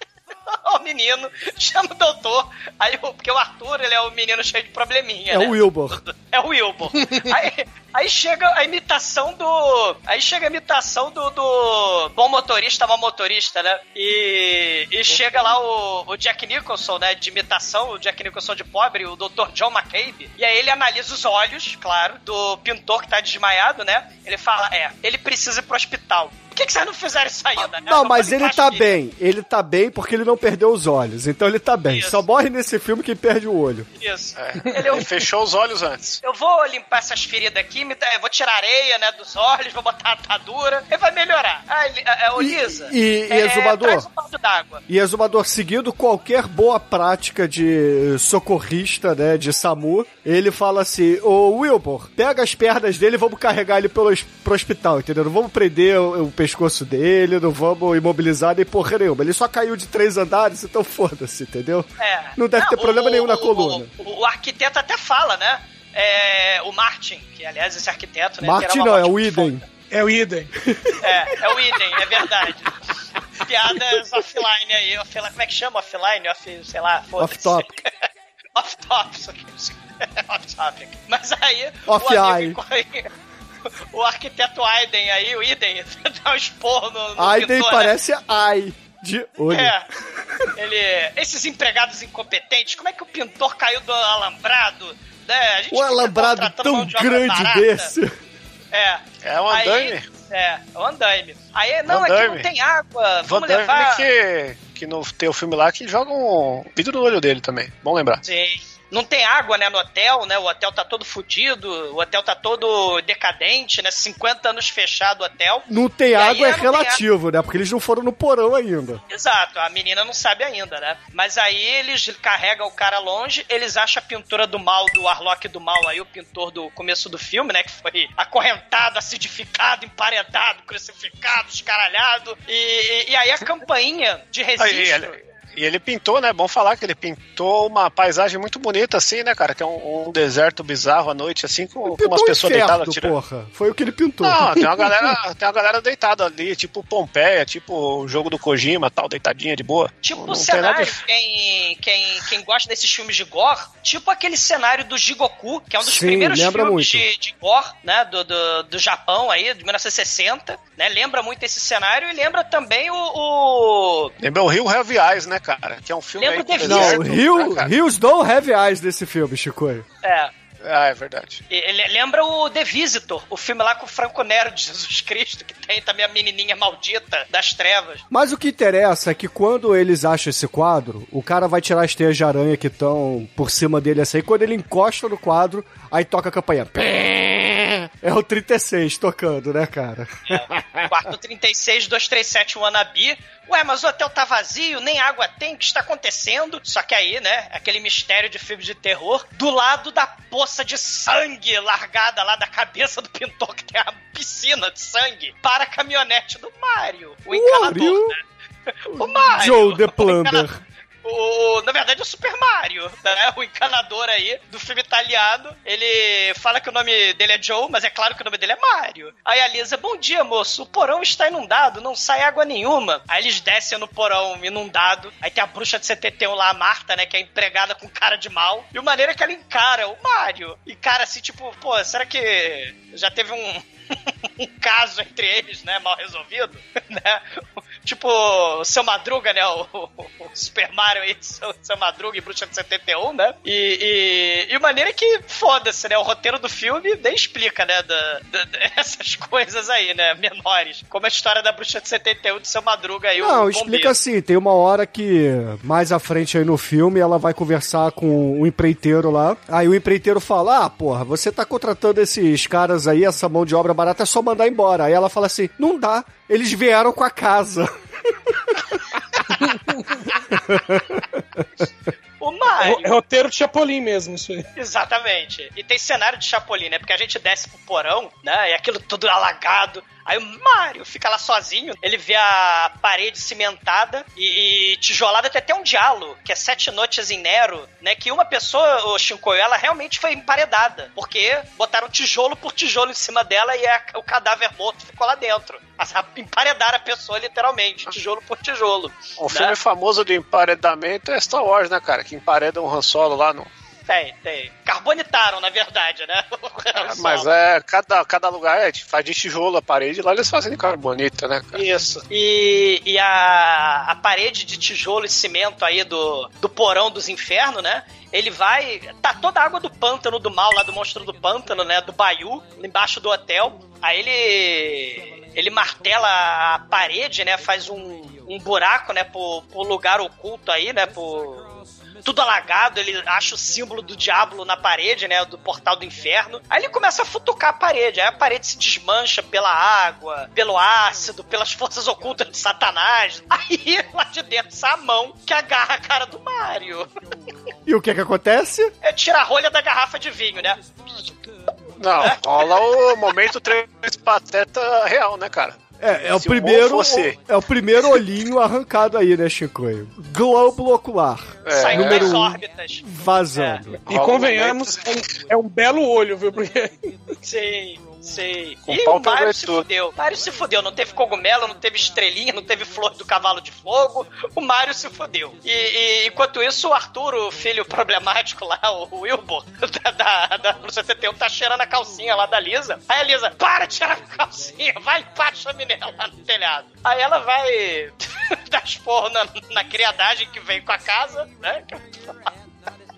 o menino chama o doutor. Aí, porque o Arthur, ele é o menino cheio de probleminha, É né? o Wilbur. É o Wilbur. aí, aí chega a imitação do. Aí chega a imitação do, do bom motorista, mal motorista, né? E, e chega lá o, o Jack Nicholson, né? De imitação, o Jack Nicholson de pobre, o Dr. John McCabe. E aí ele analisa os olhos, claro, do pintor que tá desmaiado, né? Ele fala: é, ele precisa ir pro hospital. Por que, que vocês não fizeram isso ainda, né? Não, mas ele tá bem. Ele tá bem porque ele não perdeu os olhos. Então ele tá bem. Isso. Só morre nesse filme quem perde o olho. Isso. É. Ele é um Ele fechou os olhos antes. Eu vou limpar essas feridas aqui, eu vou tirar areia, né, dos olhos, vou botar atadura, e vai melhorar. Ah, ele- é, é, ô, Lisa, e- e é, exumador? Traz um. E Exumador, seguindo qualquer boa prática de socorrista, né, de SAMU, ele fala assim, ô Wilbur, pega as pernas dele e vamos carregar ele pelo, pro hospital, entendeu? Não vamos prender o, o pescoço dele, não vamos imobilizar nem porra nenhuma. Ele só caiu de três andares, então foda-se, entendeu? É. Não deve ter problema nenhum na coluna. O, o arquiteto até fala, né? É, o Martin, que aliás esse arquiteto, né? Martin não, é o Idem. É o Idem. É, é o Idem, é verdade. Piadas offline aí, offline, como é que chama offline? Off, sei lá, foda-se. Off-topic. Off-topic. Off-topic. Mas aí... Off-eye. o amigo- O arquiteto Aiden aí, o Idem, dá um esporro no, no Aiden pintor, né? parece ai de olho. É. Ele. Esses empregados incompetentes, como é que o pintor caiu do alambrado? Né? A gente Um alambrado tão de grande barata. desse. É. É um Aí- andaime. é, é um andaime. Aí, não, aqui Andaime. não tem água, vamos Damme levar. que, que no, tem o filme lá que joga um vidro no olho dele também. Bom lembrar. Sim. Não tem água, né, no hotel, né? O hotel tá todo fudido, o hotel tá todo decadente, né? 50 anos fechado o hotel. Não tem E aí água é não tem relativo, né? Porque eles não foram no porão ainda. Exato, a menina não sabe ainda, né? Mas aí eles carregam o cara longe, eles acham a pintura do mal, do Arlock do mal aí, o pintor do começo do filme, né? Que foi acorrentado, acidificado, emparedado, crucificado, escaralhado. E, e- e aí a campainha de Aí, registro. ele, e ele pintou, né? Bom falar que ele pintou uma paisagem muito bonita, assim, né, cara? Que é um, um deserto bizarro à noite, assim, com, com umas um pessoas inferno, deitadas tirando. porra. Foi o que ele pintou. Não, tem uma galera, tem uma galera deitada ali, tipo Pompeia, tipo o jogo do Kojima, tal, deitadinha de boa. Tipo Não o cenário, de- quem, quem, quem gosta desses filmes de gore, tipo aquele cenário do Jigoku, que é um dos Sim, primeiros filmes muito. de, de gore, né, do, do, do Japão aí, de 1960, né, lembra muito esse cenário e lembra também o... o... Lembra o Rio Heavy Eyes, né, cara? Que é um filme Lembra aí Não, deserto, Rio, né? Rios don't have eyes desse filme, Chico. É, Ah, é verdade. ele lembra o The Visitor, o filme lá com o Franco Nero de Jesus Cristo, que tem também a menininha maldita das trevas. Mas o que interessa é que quando eles acham esse quadro, o cara vai tirar as teias de aranha que estão por cima dele assim, e quando ele encosta no quadro, aí toca a campanha. Pé! É o 36 tocando, né, cara? Quarto 36, 237 Wannabe. Ué, mas o hotel tá vazio, nem água tem, o que está acontecendo? Só que aí, né, aquele mistério de filme de terror, do lado da poça de sangue largada lá da cabeça do pintor, que tem a piscina de sangue, para a caminhonete do Mario, o encanador, né? O Mario. Joe the Plunder. O, na verdade, é o Super Mario, né? O encanador aí do filme italiano. Ele fala que o nome dele é Joe, mas é claro que o nome dele é Mario. Aí a Lisa, bom dia, moço. O porão está inundado, não sai água nenhuma. Aí eles descem no porão inundado. Aí tem a bruxa de 71 lá, a Marta, né? Que é empregada com cara de mal. E o maneira é que ela encara o Mario. Encara assim, tipo, pô, será que já teve um. um caso entre eles, né, mal resolvido, né? Tipo, o seu Madruga, né? O, o- o Super Mario aí, seu, seu Madruga e Bruxa de 71, né? E, e, e maneira que, foda-se, né? O roteiro do filme nem explica, né? Da, da- essas coisas aí, né? Menores. Como a história da Bruxa de 71 de seu Madruga o Não, bombeiro. explica assim, tem uma hora que mais à frente aí no filme ela vai conversar com o empreiteiro lá. Aí o empreiteiro fala: "Ah, porra, você tá contratando esses caras aí, essa mão de obra barata é só mandar embora". Aí ela fala assim: "Não dá, eles vieram com a casa". O Mario. É roteiro de Chapolin mesmo, isso aí. Exatamente. E tem cenário de Chapolin, né? Porque a gente desce pro porão, né? E aquilo tudo alagado. Aí o Mario fica lá sozinho, ele vê a parede cimentada e, e tijolada. Tem até um diálogo, que é Sete Noites em Nero, né? Que uma pessoa, o Shinkoio, ela realmente foi emparedada. Porque botaram tijolo por tijolo em cima dela e a- o cadáver morto ficou lá dentro. Mas Emparedaram a pessoa literalmente, tijolo por tijolo. O né? filme famoso de emparedamento é Star Wars, né, cara? Que empareda um Han Solo lá no. Tem, tem. carbonitaram, na verdade, né? Mas é, cada, cada lugar é, faz de tijolo a parede, lá eles fazem de carbonita, né, cara? Isso. E, e a, a parede de tijolo e cimento aí do, do porão dos infernos, né? Ele vai. Tá toda a água do pântano do mal, lá do monstro do pântano, né? Do Baiu, embaixo do hotel. Aí ele. Ele martela a parede, né? Faz um, um buraco, né? Pro, pro lugar oculto aí, né? Pro, tudo alagado, ele acha o símbolo do diabo na parede, né? Do portal do inferno. Aí ele começa a futucar a parede. Aí a parede se desmancha pela água, pelo ácido, pelas forças ocultas de Satanás. Aí lá de dentro sai a mão que agarra a cara do Mario. E o que que acontece? É tirar a rolha da garrafa de vinho, né? Não, rola o momento três pateta real, né, cara? É, é o primeiro. fosse- É o primeiro olhinho arrancado aí, né, Chicoio? Glóbulo ocular. Saindo número das um, órbitas. vazando. E convenhamos, é um, é um belo olho, viu? Porque. Sim, sim. Com e o Mario se tudo. fudeu. O Mario se fudeu. Não teve cogumelo, não teve estrelinha, não teve flor do cavalo de fogo. O Mario se fudeu. E, e enquanto isso, o Arthur, o filho problemático lá, o Wilbur, da, da, da Pro 71, tá cheirando a calcinha lá da Lisa. Aí a Lisa, para de cheirar a calcinha, vai limpar a chaminé lá no telhado. Aí ela vai dar esporro na, na criadagem que veio com a casa, né?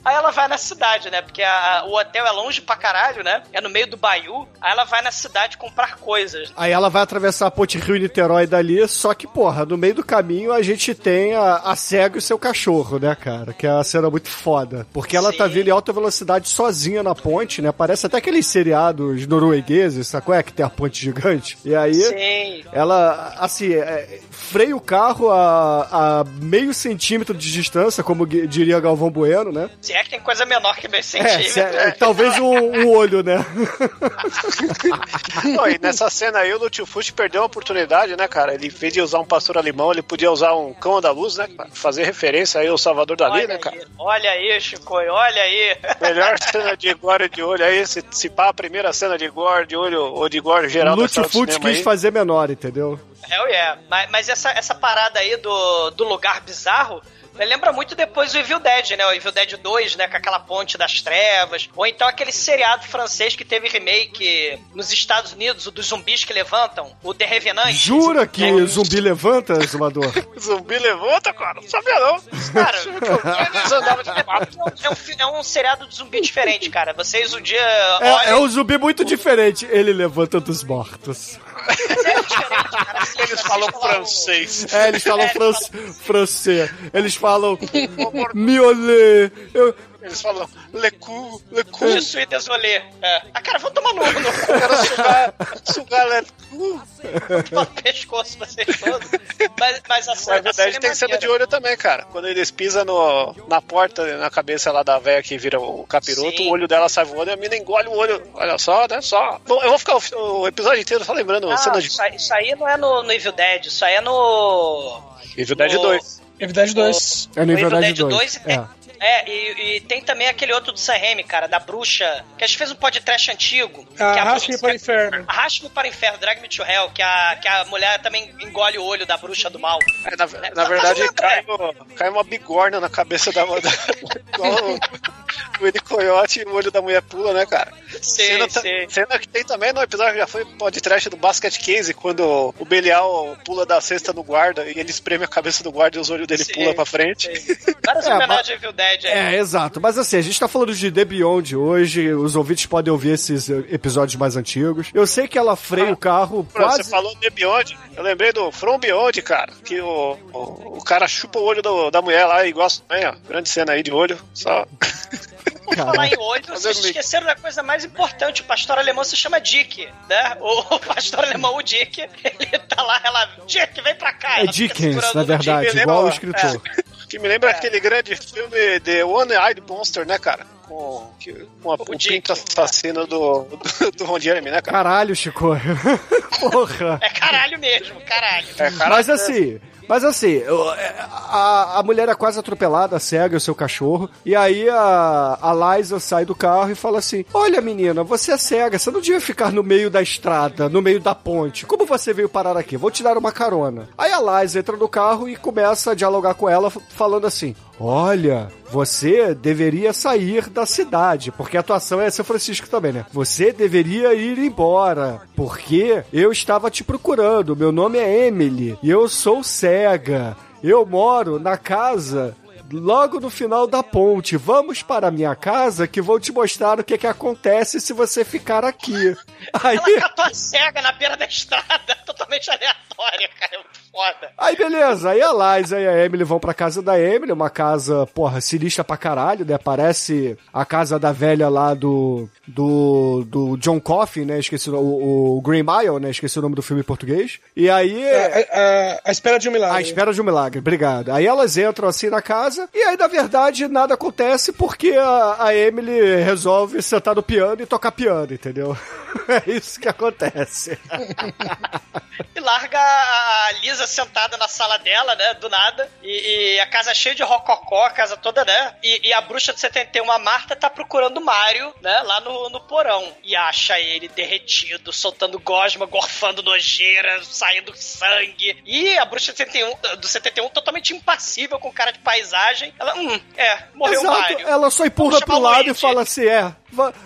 Aí ela vai na cidade, né? Porque a- o hotel é longe pra caralho, né? É no meio do Baiú. Aí ela vai na cidade comprar coisas. Aí ela vai atravessar a ponte Rio-Niterói dali, só que, porra, no meio do caminho a gente tem a, a cega e o seu cachorro, né, cara? Que é uma cena muito foda. Porque ela tá Sim. vindo em alta velocidade sozinha na ponte, né? Parece até aqueles seriados noruegueses, sacou? É que tem a ponte gigante. E aí. Sim. Ela, assim, é, freia o carro a, a meio centímetro de distância, como diria Galvão Bueno, né? Se é que tem coisa menor que meio É, centímetro. se é- talvez um, um olho, né? Não, e nessa cena aí o Lutifushi perdeu a oportunidade, né, cara? Ele, em vez de usar um pastor alemão, ele podia usar um cão andaluz, né? Pra fazer referência aí ao Salvador Dali, olha né, aí, cara? olha aí, Chico, olha aí. Melhor cena de gore de olho aí, se, se pá a primeira cena de gore de olho, ou de gore geral da cinema quis aí. fazer menor, entendeu? Hell yeah. Mas, mas essa, essa parada aí do, do lugar bizarro. Lembra muito depois o Evil Dead, né? O Evil Dead 2, né? Com aquela ponte das trevas. Ou então aquele seriado francês que teve remake nos Estados Unidos, o dos zumbis que levantam, o The Revenant. Jura que zumbi levanta, Zumador? Zumbi levanta, cara. Não sabia não. Cara, é um, é um seriado de zumbi diferente, cara. Vocês um dia É, olhem- é um zumbi muito diferente. Ele levanta dos mortos. Eles falam francês. É, eles falam fran francês. Eles falam miolé. Eu, Eles falam le cu, le cu. Je suis désolé. É. Ah, cara, vou tomar no, no, Eu quero sugar, sugar le cu. no pescoço vocês todos. Mas, mas a Na cena, a verdade, é tem cena de olho também, cara. Quando eles pisam no, na porta, na cabeça lá da velha que vira o capiroto, Sim. o olho dela sai voando e a mina engole o olho. Olha só, né? Só. Bom, eu vou ficar o, o episódio inteiro só lembrando Ah, cena de isso, aí, isso aí não é no, no Evil Dead, isso aí é no. Evil Dead no- 2. Evidade 2. é no no Evil Evil Dead Dead 2. 2 é. É, é, e, e, tem também aquele outro do Sam Raimi, cara, da bruxa, que a gente fez um podcast antigo. É ah, Arraste-me para o Inferno. Arraste-me para o Inferno, Drag Me to Hell, que a, que a mulher também engole o olho da bruxa do mal. É, na, é, na verdade, cai, cai, uma bigorna na cabeça da... mulher, igual o, o Ele Coyote e o olho da mulher pula, né, cara? Sim, cena, sim. cena que tem também no episódio que já foi podcast do Basket Case, quando o Belial pula da cesta no guarda e ele espreme a cabeça do guarda e os olhos dele sim, pula pra frente. Várias é, homenagens, viu, 10 é, exato. Mas assim, a gente tá falando de The Beyond hoje, os ouvintes podem ouvir esses eh, episódios mais antigos. Eu sei que ela freia ah, o carro não, quase... Você falou The Beyond, eu lembrei do From Beyond, cara, que o, o, o cara chupa o olho do, da mulher lá e gosta também, ó. Grande cena aí de olho, só... Por falar em olho, vocês esqueceram da coisa mais importante. O pastor alemão se chama Dick, né? O, o pastor alemão, o Dick, ele tá lá, ela... Dick, vem pra cá. É Dickens, na o Dick. verdade, lembra- igual o escritor. Que me lembra aquele grande filme The One-Eyed Monster, né, cara? Com, que, com a, o, Dick. pinto assassino do, do, do Ron Jeremy, né, cara? Caralho, Chico. Porra. É caralho mesmo, caralho. É, cara, Mas assim, mas assim, é, a, a mulher é quase atropelada, cega o seu cachorro, e aí a, a Liza sai do carro e fala assim: Olha, menina, você é cega, você não devia ficar no meio da estrada, no meio da ponte. Como você veio parar aqui? Vou te dar uma carona. Aí a Liza entra no carro e começa a dialogar com ela, falando assim: Olha, você deveria sair da cidade, porque a atuação é São Francisco também, né? Você deveria ir embora, porque eu estava te procurando. Meu nome é Emily e eu sou cega. Eu moro na casa logo no final da ponte. Vamos para a minha casa que vou te mostrar o que, que acontece se você ficar aqui. Aí, Ela catou a cega na beira da estrada, totalmente aleatória, cara. É foda. aí beleza, aí a Liza e a Emily vão pra casa da Emily, uma casa, porra, sinistra pra caralho, né? Parece a casa da velha lá do do, do John Coffey, né? Esqueci o, o, o Green Mile, né? Esqueci o nome do filme em português. E aí... É, é, a espera de um milagre. A espera de um milagre, obrigado. Aí elas entram assim na casa, e aí, na verdade, nada acontece porque a, a Emily resolve sentar no piano e tocar piano, entendeu? É isso que acontece. E larga a Lisa sentada na sala dela, né? Do nada. E, e a casa cheia de rococó, a casa toda, né? E, e a bruxa de 71, a Marta, tá procurando o Mario, né? Lá no, no porão. E acha ele derretido, soltando gosma, gorfando nojeira, saindo sangue. E a bruxa de 71, do 71 totalmente impassível, com cara de paisagem. Ela, hum, é, morreu o Exato, Mario. ela só empurra pro o lado e fala assim: é,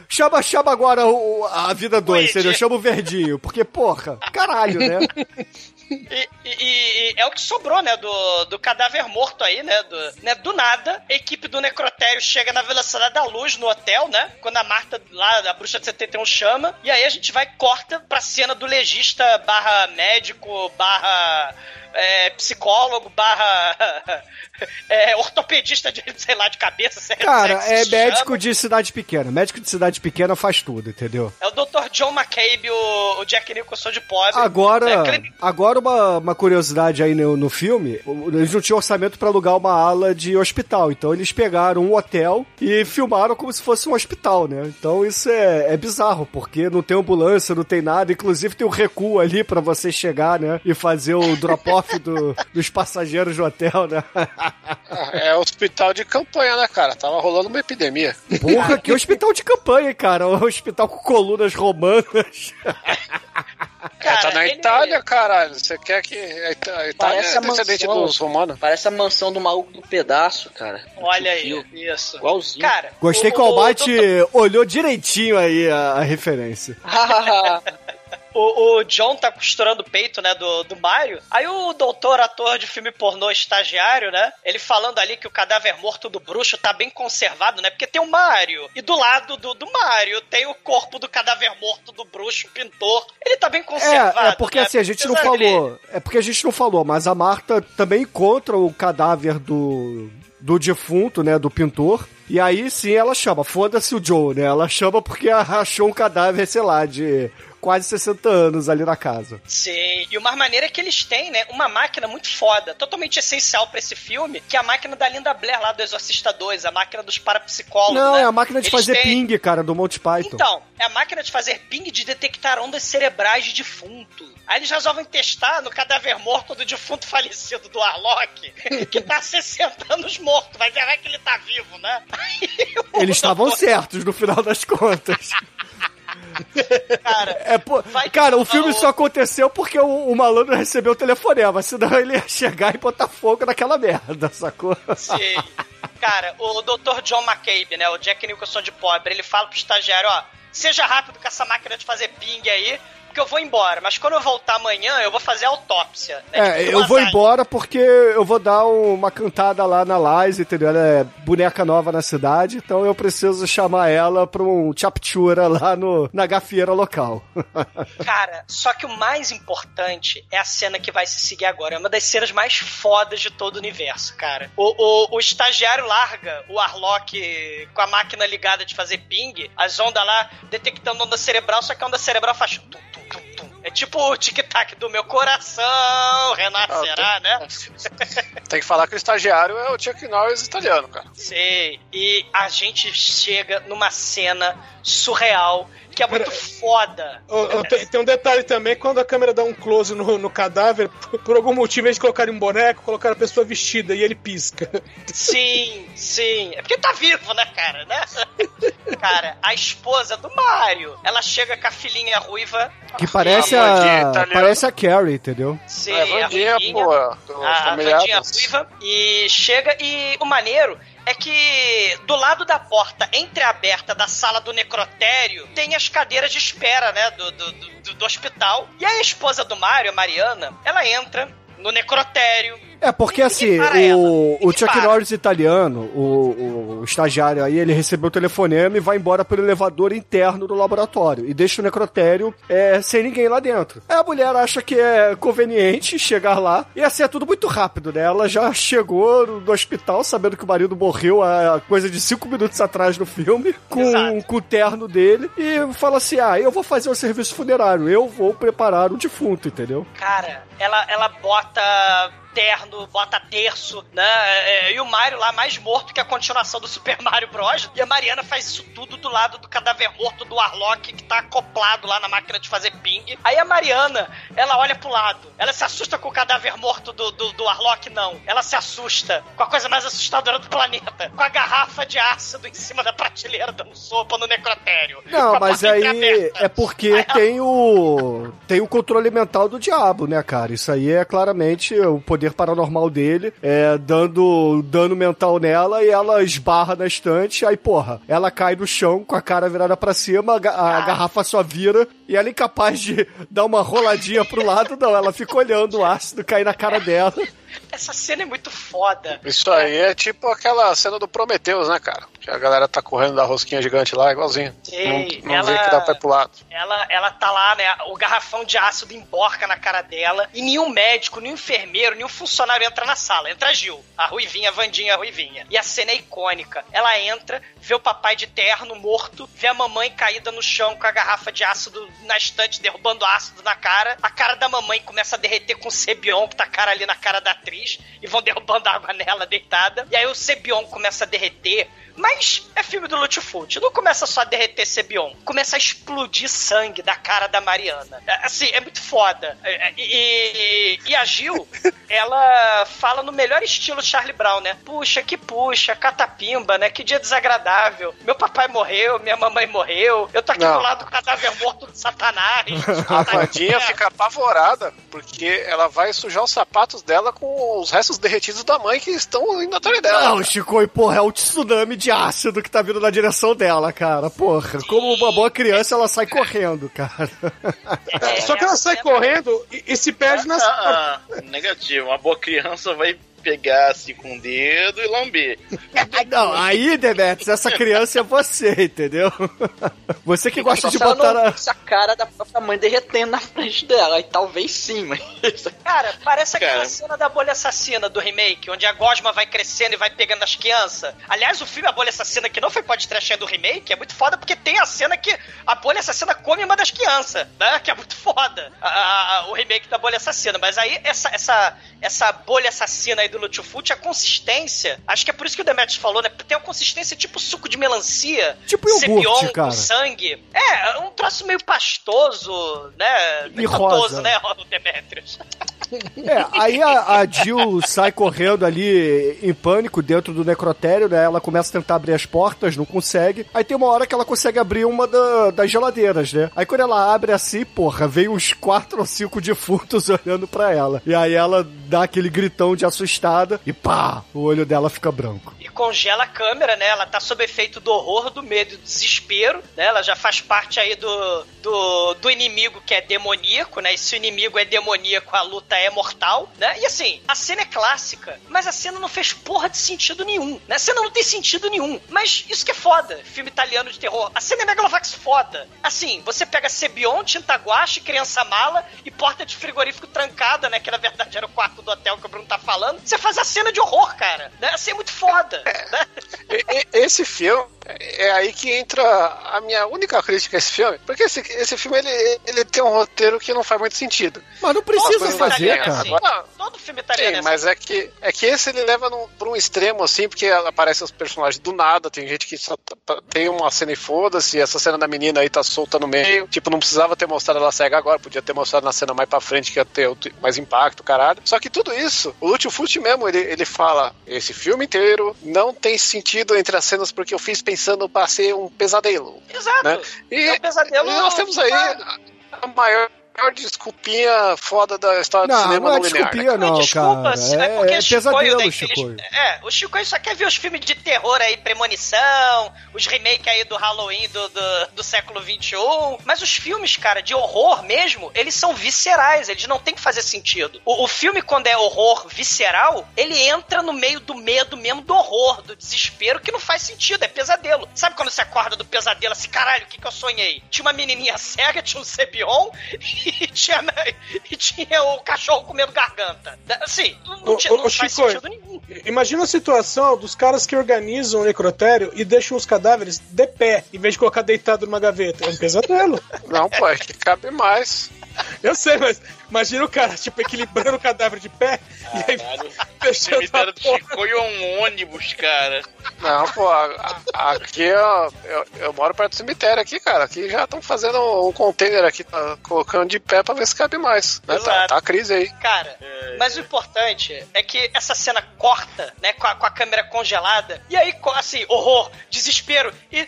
chama, chama agora o- a vida 2, Luigi. entendeu? Chama o verdinho. Porque, porra, caralho, né? E, e- e é o que sobrou, né, do, do cadáver morto aí, né do, né? do nada, a equipe do necrotério chega na velocidade da luz no hotel, né? Quando a Marta, lá, a bruxa de 71, chama. E aí a gente vai, corta pra cena do legista barra médico, barra é, psicólogo, barra é, ortopedista de, sei lá, de cabeça. sei- Cara, sei é que se médico chama. de cidade pequena. Médico de cidade pequena faz tudo, entendeu? É o Dr. John McCabe, o, o Jack Nicholson de pobre. Agora, É, agora uma, uma curiosidade aí no, no filme, eles não tinham orçamento pra alugar uma ala de hospital, então eles pegaram um hotel e filmaram como se fosse um hospital, né? Então isso é, é bizarro, porque não tem ambulância, não tem nada, inclusive tem um recuo ali pra você chegar, né? E fazer o drop-off do- dos passageiros do hotel, né? É hospital de campanha, né, cara? Tava rolando uma epidemia. Porra, que hospital de campanha, cara? Um hospital com colunas romanas. é, tá na ele- Itália, caralho. Você quer que. A Itália Parece é a descendente mansão. dos romanos. Parece a mansão do maluco do pedaço, cara. Olha aí, Viu? isso. Igualzinho. Cara, Gostei o- que o Almighty olhou direitinho aí a, a referência. O, o John tá costurando o peito, né, do, do Mario. Aí o doutor, ator de filme pornô estagiário, né, ele falando ali que o cadáver morto do bruxo tá bem conservado, né, porque tem o Mario. E do lado do, do Mario tem o corpo do cadáver morto do bruxo, pintor. Ele tá bem conservado, É, é porque né? assim, a gente não falou. É porque a gente não falou, mas a Marta também encontra o cadáver do. Do defunto, né? Do pintor. E aí sim ela chama. Foda-se o Joe, né? Ela chama porque achou um cadáver, sei lá, de quase 60 anos ali na casa. Sim, e o mais maneiro é que eles têm, né, uma máquina muito foda, totalmente essencial pra esse filme, que é a máquina da Linda Blair lá do Exorcista 2, a máquina dos parapsicólogos. Não, né? é a máquina de Eles fazer têm- ping, cara, do Monty Python. Então, é a máquina de fazer ping de detectar ondas cerebrais de defunto. Aí eles resolvem testar no cadáver morto do defunto falecido do Arlock, que tá há 60 anos morto, mas é que ele tá vivo, né? Aí Eles estavam certos no final das contas. Cara, É, pô, cara, o filme só aconteceu porque o, o malandro recebeu o telefonema, senão ele ia chegar e botar fogo naquela merda, sacou? Sim. Cara, o Dr. John McCabe, né? O Jack Nicholson de pobre, ele fala pro estagiário, ó, seja rápido com essa máquina de fazer ping aí, porque eu vou embora. Mas quando eu voltar amanhã, eu vou fazer a autópsia. né? É, Tipo, eu vou embora porque eu vou dar uma cantada lá na Liza, entendeu? Ela é boneca nova na cidade, então eu preciso chamar ela pra um chaptura lá no, na gafieira local. Cara, só que o mais importante é a cena que vai se seguir agora. É uma das cenas mais fodas de todo o universo, cara. O, o, o estagiário larga o Arlock com a máquina ligada de fazer ping, as ondas lá detectando onda cerebral, só que a onda cerebral faz tum, tum, tum, tum. É tipo o tic-tac do meu coração, renascerá, né? Tem que falar que o estagiário é o Chuck Norris italiano, cara. Sei. E a gente chega numa cena surreal que é muito foda. Ô, ô, tem, tem um detalhe também, quando a câmera dá um close no, no cadáver, por, por algum motivo, eles colocaram um boneco, colocaram a pessoa vestida e ele pisca. Sim, sim. É porque tá vivo, né, cara? Né? cara, a esposa do Mario. Ela chega com a filhinha ruiva. Que parece A Wandinha a. italiana. Parece a Carrie, entendeu? Sim, É, Wandinha, a ruivinha, pô, a Família Vandinha Addams. ruiva. E chega e o maneiro é que do lado da porta entreaberta da sala do necrotério tem as cadeiras de espera, né, do, do, do, do hospital. E a esposa do Mario, a Mariana, ela entra no necrotério. É, porque assim, o, o Chuck. Norris italiano, o, o estagiário aí, ele recebeu o telefonema e vai embora pelo elevador interno do laboratório e deixa o necrotério é, sem ninguém lá dentro. Aí a mulher acha que é conveniente chegar lá e assim é tudo muito rápido, né? Ela já chegou no, no hospital sabendo que o marido morreu há coisa de cinco minutos atrás no filme, com, Exato. com o terno dele, e fala assim: ah, eu vou fazer o serviço funerário, eu vou preparar o defunto, entendeu? Cara, ela, ela bota terno, bota terço, né? É, E o Mario lá mais morto que a continuação do Super Mario Bros. E a Mariana faz isso tudo do lado do cadáver morto do Warlock que tá acoplado lá na máquina de fazer ping. Aí a Mariana, ela olha pro lado. Ela se assusta com o cadáver morto do, do, do Warlock? Não. Ela se assusta com a coisa mais assustadora do planeta. Com a garrafa de ácido em cima da prateleira dando sopa no necrotério. Não, mas aí é porque Aí ela- tem o tem o controle mental do diabo, né, cara? Isso aí é claramente o poder paranormal dele, é dando dano mental nela e ela esbarra na estante, aí porra, ela cai no chão com a cara virada pra cima, a, a garrafa só vira e ela é incapaz de dar uma roladinha pro lado, não, ela fica olhando o ácido cair na cara dela. Essa cena é muito foda. Isso aí é tipo aquela cena do Prometheus, né, cara? Que a galera tá correndo da rosquinha gigante lá, igualzinho. Sei, não não ela- vê que dá pra ir pro lado. Ela, ela tá lá, né? O garrafão de ácido emborca na cara dela. E nenhum médico, nenhum enfermeiro, nenhum funcionário entra na sala. Entra a Gil, a Ruivinha, a Vandinha, a Ruivinha. E a cena é icônica. Ela entra, vê o papai de terno morto, vê a mamãe caída no chão com a garrafa de ácido na estante, derrubando ácido na cara. A cara da mamãe começa a derreter com o Sebion, que tá cara ali na cara da atriz, e vão derrubando água nela deitada. E aí o Sebion começa a derreter. Mas é filme do Lutfut. Não começa só a derreter Sebion. Começa a explodir sangue da cara da Mariana. É, Assim, é muito foda. É, é, E, e a Gil, ela fala no melhor estilo Charlie Brown, né? Puxa, que puxa, catapimba, né? Que dia desagradável. Meu papai morreu, minha mamãe morreu. Eu tô aqui Não. do lado do cadáver morto do Satanás. A Vandinha fica apavorada, porque ela vai sujar os sapatos dela com os restos derretidos da mãe que estão indo atrás dela. Não, Chico, e porra, é o tsunami de ácido que tá vindo na direção dela, cara. Porra, como uma boa criança, ela sai correndo, cara. É, Só que ela sai correndo e, e se perde nas. Ah, ah, negativo. Uma boa criança vai pegar assim com o dedo e lamber. Não, aí, Demetrius, essa criança é você, entendeu? Você que gosta de botar não a... visse a cara da própria mãe derretendo na frente dela. Aí talvez sim, mas. Cara, parece aquela Cara. cena da bolha assassina do remake, onde a gosma vai crescendo e vai pegando as crianças. Aliás, o filme A Bolha Assassina, que não foi podcast do remake, é muito foda porque tem a cena que a bolha assassina come uma das crianças, né? Que é muito foda. A- a- a- o remake da bolha assassina. Mas aí, essa, essa, essa bolha assassina aí do Lutfut, a consistência, acho que é por isso que o Demetrius falou, né? Tem uma consistência tipo suco de melancia. Tipo iogurte, cara. com sangue. É, um troço meio pastoso, né? E Gotoso, rosa. né, o Demetrius? É, aí a, a Jill sai correndo ali em pânico dentro do necrotério, né? Ela começa a tentar abrir as portas, não consegue. Aí tem uma hora que ela consegue abrir uma da- das geladeiras, né? Aí quando ela abre assim, porra, vem uns quatro ou cinco defuntos olhando pra ela. E aí ela dá aquele gritão de assustada e pá, o olho dela fica branco. Congela a câmera, né? Ela tá sob efeito do horror, do medo do desespero, né? Ela já faz parte aí do, do, do inimigo que é demoníaco, né? E se o inimigo é demoníaco, a luta é mortal, né? E assim, a cena é clássica, mas a cena não fez porra de sentido nenhum, né? A cena não tem sentido nenhum. Mas isso que é foda, filme italiano de terror. A cena é Megalovax foda. Assim, você pega Sebion, Tinta Guache, Criança Mala e porta de frigorífico trancada, né? Que na verdade era o quarto do hotel que o Bruno tá falando. Você faz a cena de horror, cara. Né? Assim, é muito foda. Esse filme é aí que entra a minha única crítica a esse filme, porque esse, esse filme ele, ele tem um roteiro que não faz muito sentido. Mas não Todo precisa filme fazer, italiano é cara. assim. Agora- Todo filme italiano é Sim, mas é que, é que esse ele leva num, pra um extremo, assim, porque aparecem os personagens do nada, tem gente que só tá- tem uma cena e foda-se, essa cena da menina aí tá solta no meio, tipo, não precisava ter mostrado ela cega agora, podia ter mostrado na cena mais pra frente, que ia ter outro- mais impacto, caralho. Só que tudo isso, o Lúcio Fucci mesmo, ele, ele fala, esse filme inteiro não tem sentido entre as cenas porque eu fiz pensando pra ser um pesadelo. Exato. Né? E É um pesadelo. nós temos aí a a maior desculpinha foda da história do Não, cinema não é no linear. desculpinha, Não, não, desculpa, cara. é É, porque é Chicoio, pesadelo, né, Chicoio. É, o Chicoio só quer ver os filmes de terror aí, Premonição, os remakes aí do Halloween do, do, do século XXI. Mas os filmes, cara, de horror mesmo, eles são viscerais, eles não tem que fazer sentido. O, o filme, quando é horror visceral, ele entra no meio do medo mesmo, do horror, do desespero, que não faz sentido, é pesadelo. Sabe quando você acorda do pesadelo assim, caralho, o que, que eu sonhei? Tinha uma menininha cega, tinha um Cebion e tinha, e tinha o cachorro comendo garganta. Assim, não, tinha- ô, não ô, faz Chico, sentido nenhum. Imagina a situação dos caras que organizam o necrotério e deixam os cadáveres de pé, em vez de colocar deitado numa gaveta. É um pesadelo. Não, pô, é que cabe mais. Eu sei, mas imagina o cara, tipo, equilibrando o cadáver de pé e aí Caralho, o fechando a cemitério do porta. Chicoio é um ônibus, cara. Não, pô, a- a- aqui ó, eu, eu moro perto do cemitério aqui, cara. Aqui já estão fazendo um container aqui, tá colocando de pé pra ver se cabe mais. Né? Tá, tá a crise aí. Cara, mas o importante é que essa cena corta, né, com a, com a câmera congelada, e aí, assim, horror, desespero, e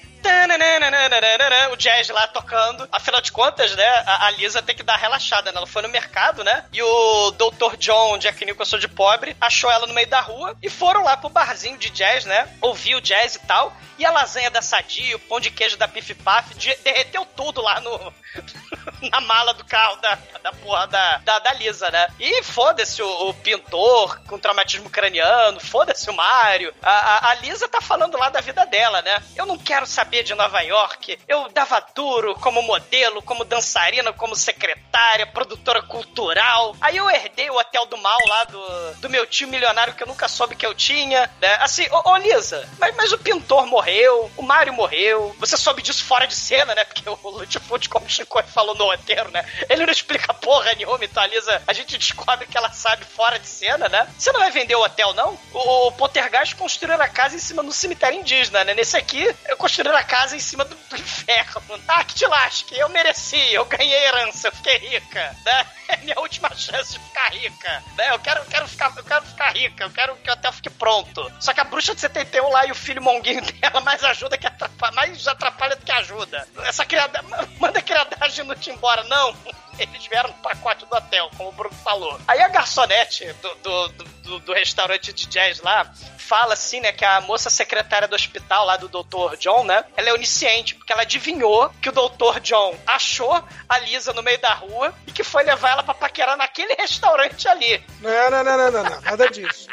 o jazz lá tocando. Afinal de contas, né, a, a Lisa tem que dar relaxada, né? Ela foi no mercado, né, e o Dr. John, Jack Nicholson de pobre, achou ela no meio da rua, e foram lá pro barzinho de jazz, né, ouvir o jazz e tal, e a lasanha da Sadia, o pão de queijo da Pif Paf, de- derreteu tudo lá no, na mala do carro da, da porra da, da, da Lisa, né? E foda-se o, o pintor com traumatismo craniano, foda-se o Mário. A, a, a Lisa tá falando lá da vida dela, né? Eu não quero saber de Nova York. Eu dava duro como modelo, como dançarina, como secretária, produtora cultural. Aí eu herdei o hotel do mal lá do, do meu tio milionário que eu nunca soube que eu tinha, né? Assim, ô, ô Lisa, mas, mas o pintor morreu, o Mário morreu. Você soube disso fora de cena, né? Porque o Lutfoot, como o Chico falou no roteiro, né? Ele não explica porra nenhuma, então a Lisa, a gente descobre que ela sabe fora de cena, né? Você não vai vender o hotel, não? O, o Poltergeist construiu a casa em cima do cemitério indígena, né? Nesse aqui, eu construí a casa em cima do, do inferno. Ah, que te lasque, eu mereci, eu ganhei herança, eu fiquei rica, né? É minha última chance de ficar rica, né? Eu quero, eu quero, ficar, eu quero ficar rica, eu quero que o hotel fique pronto. Só que a bruxa de 71 lá e o filho monguinho dela mais ajuda que atrapalha, mais atrapalha do que ajuda. Essa criada, manda criadagem não te embora, não. Eles vieram no pacote do hotel, como o Bruno falou. Aí a garçonete do, do, do, do restaurante de jazz lá fala assim, né, que a moça secretária do hospital lá do Dr. John, né, ela é onisciente, porque ela adivinhou que o Dr. John achou a Lisa no meio da rua e que foi levar ela pra paquerar naquele restaurante ali. Não, não, não, não, não, não, nada disso.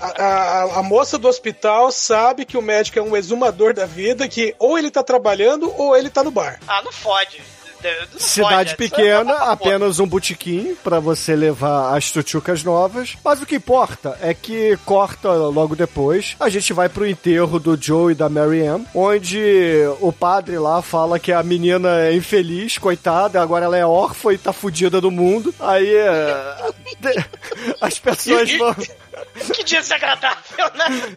A, a- a moça do hospital sabe que o médico é um exumador da vida, que ou ele tá trabalhando ou ele tá no bar. Ah, não fode. Não Cidade fode, pequena, é apenas um botequim pra você levar as tuchucas novas. Mas o que importa é que corta logo depois. A gente vai pro enterro do Joe e da Mary Ann, onde o padre lá fala que a menina é infeliz, coitada, agora ela é órfã e tá fudida do mundo. Aí é, as pessoas vão. Que dia desagradável, né?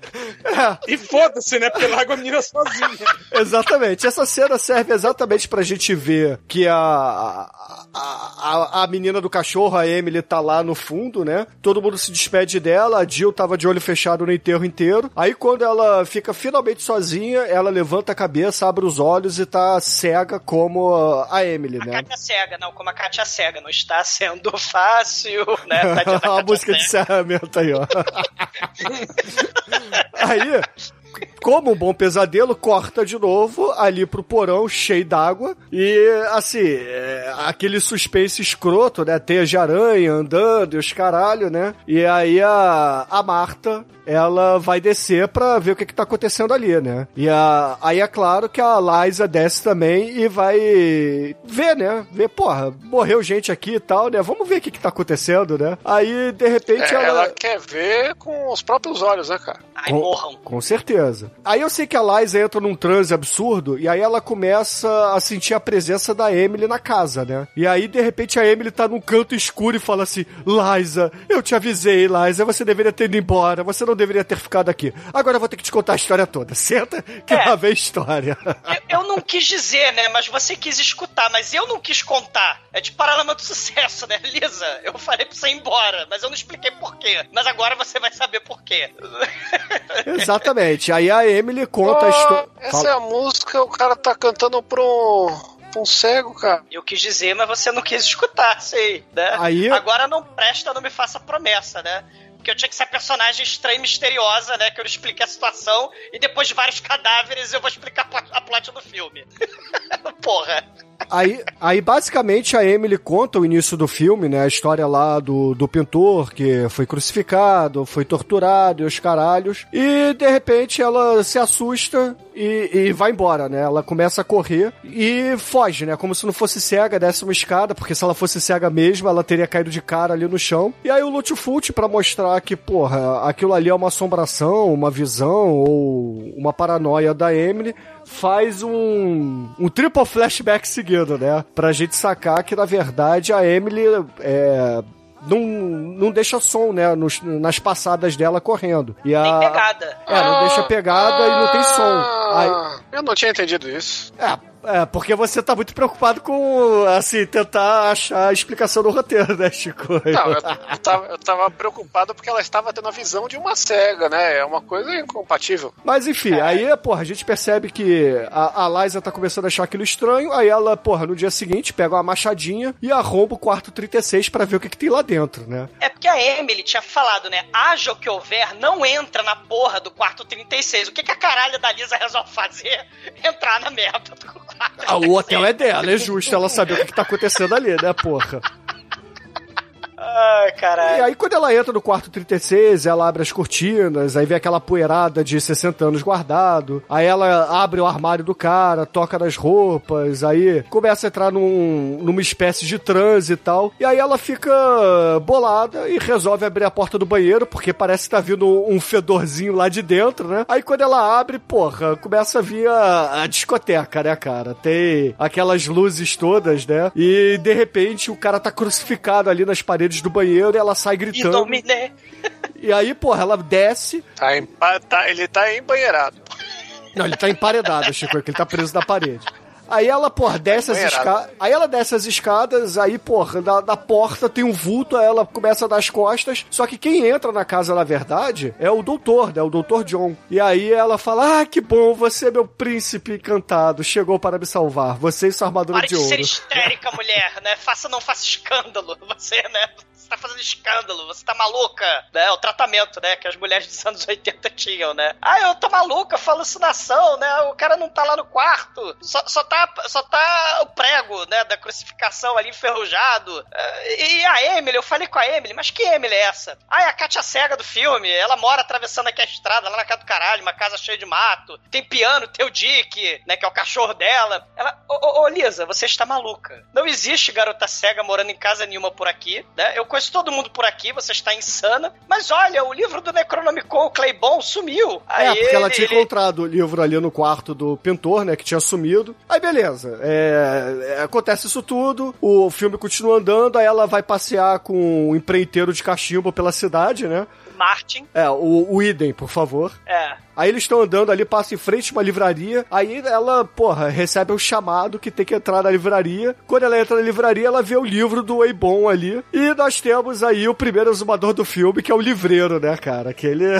E foda-se, né? Porque larga a menina sozinha. Exatamente. Essa cena serve exatamente pra gente ver que a, a, a, a menina do cachorro, a Emily, tá lá no fundo, né? Todo mundo se despede dela, a Jill tava de olho fechado no enterro inteiro. Aí quando ela fica finalmente sozinha, ela levanta a cabeça, abre os olhos e tá cega como a Emily, né? Kátia cega, não, como a Kátia cega, não está sendo fácil, né? Da a música de encerramento aí, ó. Aí, como um bom pesadelo, corta de novo ali pro porão cheio d'água. E, assim, é, aquele suspense escroto, né? Teia de aranha andando e os caralho, né? E aí a, a Marta, ela vai descer pra ver o que que tá acontecendo ali, né? E a, aí é claro que a Liza desce também e vai ver, né? Ver, porra, morreu gente aqui e tal, né? Vamos ver o que que tá acontecendo, né? Aí, de repente, É, ela... ela quer ver com os próprios olhos, né, cara? Ai, morram. Com certeza. Aí eu sei que a Liza entra num transe absurdo e aí ela começa a sentir a presença da Emily na casa, né? E aí, de repente, a Emily tá num canto escuro e fala assim: Liza, eu te avisei, Liza, você deveria ter ido embora, você não deveria ter ficado aqui. Agora eu vou ter que te contar a história toda. Senta que É. lá vem a história. Eu, eu não quis dizer, né? Mas você quis escutar, mas eu não quis contar. É de Paralama do Sucesso, né, Lisa? Eu falei pra você ir embora, mas eu não expliquei por quê. Mas agora você vai saber por quê. Exatamente. Aí a, a Emily conta a história. Essa é a música, o cara tá cantando pra um, cego, cara. Eu quis dizer, mas você não quis escutar, sei, né? Aí- Agora não presta, não me faça promessa, né? Porque eu tinha que ser personagem estranha e misteriosa, né? Que eu não explique a situação e depois de vários cadáveres eu vou explicar a a plot do filme. Porra. Aí, aí, basicamente, a Emily conta o início do filme, né? A história lá do, do pintor que foi crucificado, foi torturado e os caralhos. E, de repente, ela se assusta e, e vai embora, né? Ela começa a correr e foge, né? Como se não fosse cega, desce uma escada, porque se ela fosse cega mesmo, ela teria caído de cara ali no chão. E aí o Lutfult, pra mostrar que, porra, aquilo ali é uma assombração, uma visão ou uma paranoia da Emily, faz um, um triple flashback seguido, né? Pra gente sacar que, na verdade, a Emily é, não, não deixa som, né? Nos- nas passadas dela correndo. E a, Nem pegada. É, não deixa pegada e não tem som. Aí, Ah, eu não tinha entendido isso. é, é, porque você tá muito preocupado com, assim, tentar achar a explicação do roteiro, né, Chico? Não, eu, eu tava, eu tava preocupado porque ela estava tendo a visão de uma cega, né? É uma coisa incompatível. Mas enfim, aí, porra, a gente percebe que a, a Liza tá começando a achar aquilo estranho, aí ela, porra, no dia seguinte pega uma machadinha e arromba o quarto 36 pra ver o que, que tem lá dentro, né? É porque a Emily tinha falado, né? Haja o que houver, não entra na porra do quarto 36. O que, que a caralho da Lisa resolve fazer? Entrar na merda do quarto. O hotel é dela, é justo ela saber o que, que tá acontecendo ali, né, porra? Ai, E caralho. aí, quando ela entra no quarto 36, ela abre as cortinas, aí vê aquela poeirada de 60 anos guardado. Aí ela abre o armário do cara, toca nas roupas, aí começa a entrar num, numa espécie de transe e tal. E aí ela fica bolada e resolve abrir a porta do banheiro, porque parece que tá vindo um fedorzinho lá de dentro, né? Aí quando ela abre, porra, começa a vir a, a discoteca, né, cara? Tem aquelas luzes todas, né? E de repente o cara tá crucificado ali nas paredes do banheiro e ela sai gritando. Idominé. E aí, porra, ela desce. Tá em, tá- ele tá embanheirado. Não, ele tá emparedado, Chico, é que ele tá preso na parede. Aí ela, porra, desce as escadas. Aí ela desce as escadas, aí, porra, na, na porta tem um vulto, aí ela começa a dar as costas. Só que quem entra na casa, na verdade, é o doutor, né? O doutor John. E aí ela fala: Ah, que bom, você, meu príncipe encantado, chegou para me salvar. Você e sua armadura Para de de ser ouro. histérica, mulher, né? Faça, não faça escândalo. Você, né? Tá fazendo escândalo, você tá maluca, né? O tratamento, né? Que as mulheres dos anos 80 tinham, né? Ah, eu tô maluca, foi alucinação, né? O cara não tá lá no quarto. Só, só, tá, só tá o prego, né? Da crucificação ali enferrujado. Eh, E a Emily, eu falei com a Emily, mas que Emily é essa? Ah, é a Katia Cega do filme. Ela mora atravessando aqui a estrada, lá na casa do caralho, uma casa cheia de mato. Tem piano, tem o Dick, né? Que é o cachorro dela. Ela, ô, ô, ô Lisa, você está maluca. Não existe garota cega morando em casa nenhuma por aqui, né? Eu conheço todo mundo por aqui, você está insana. Mas olha, o livro do Necronomicon, o Claybon, sumiu. É, Aí porque ela ele- tinha ele- encontrado o livro ali no quarto do pintor, né? Que tinha sumido. Aí beleza. é, é, acontece isso tudo. O filme continua andando. Aí ela vai passear com um empreiteiro de cachimbo pela cidade, né? Martin. É, o, o Idem, por favor. É. Aí eles estão andando ali, passa em frente uma livraria. Aí ela, porra, recebe um chamado que tem que entrar na livraria. Quando ela entra na livraria, ela vê o livro do Eibon ali. E nós temos aí o primeiro exumador do filme, que é o livreiro, né, cara? Aquele.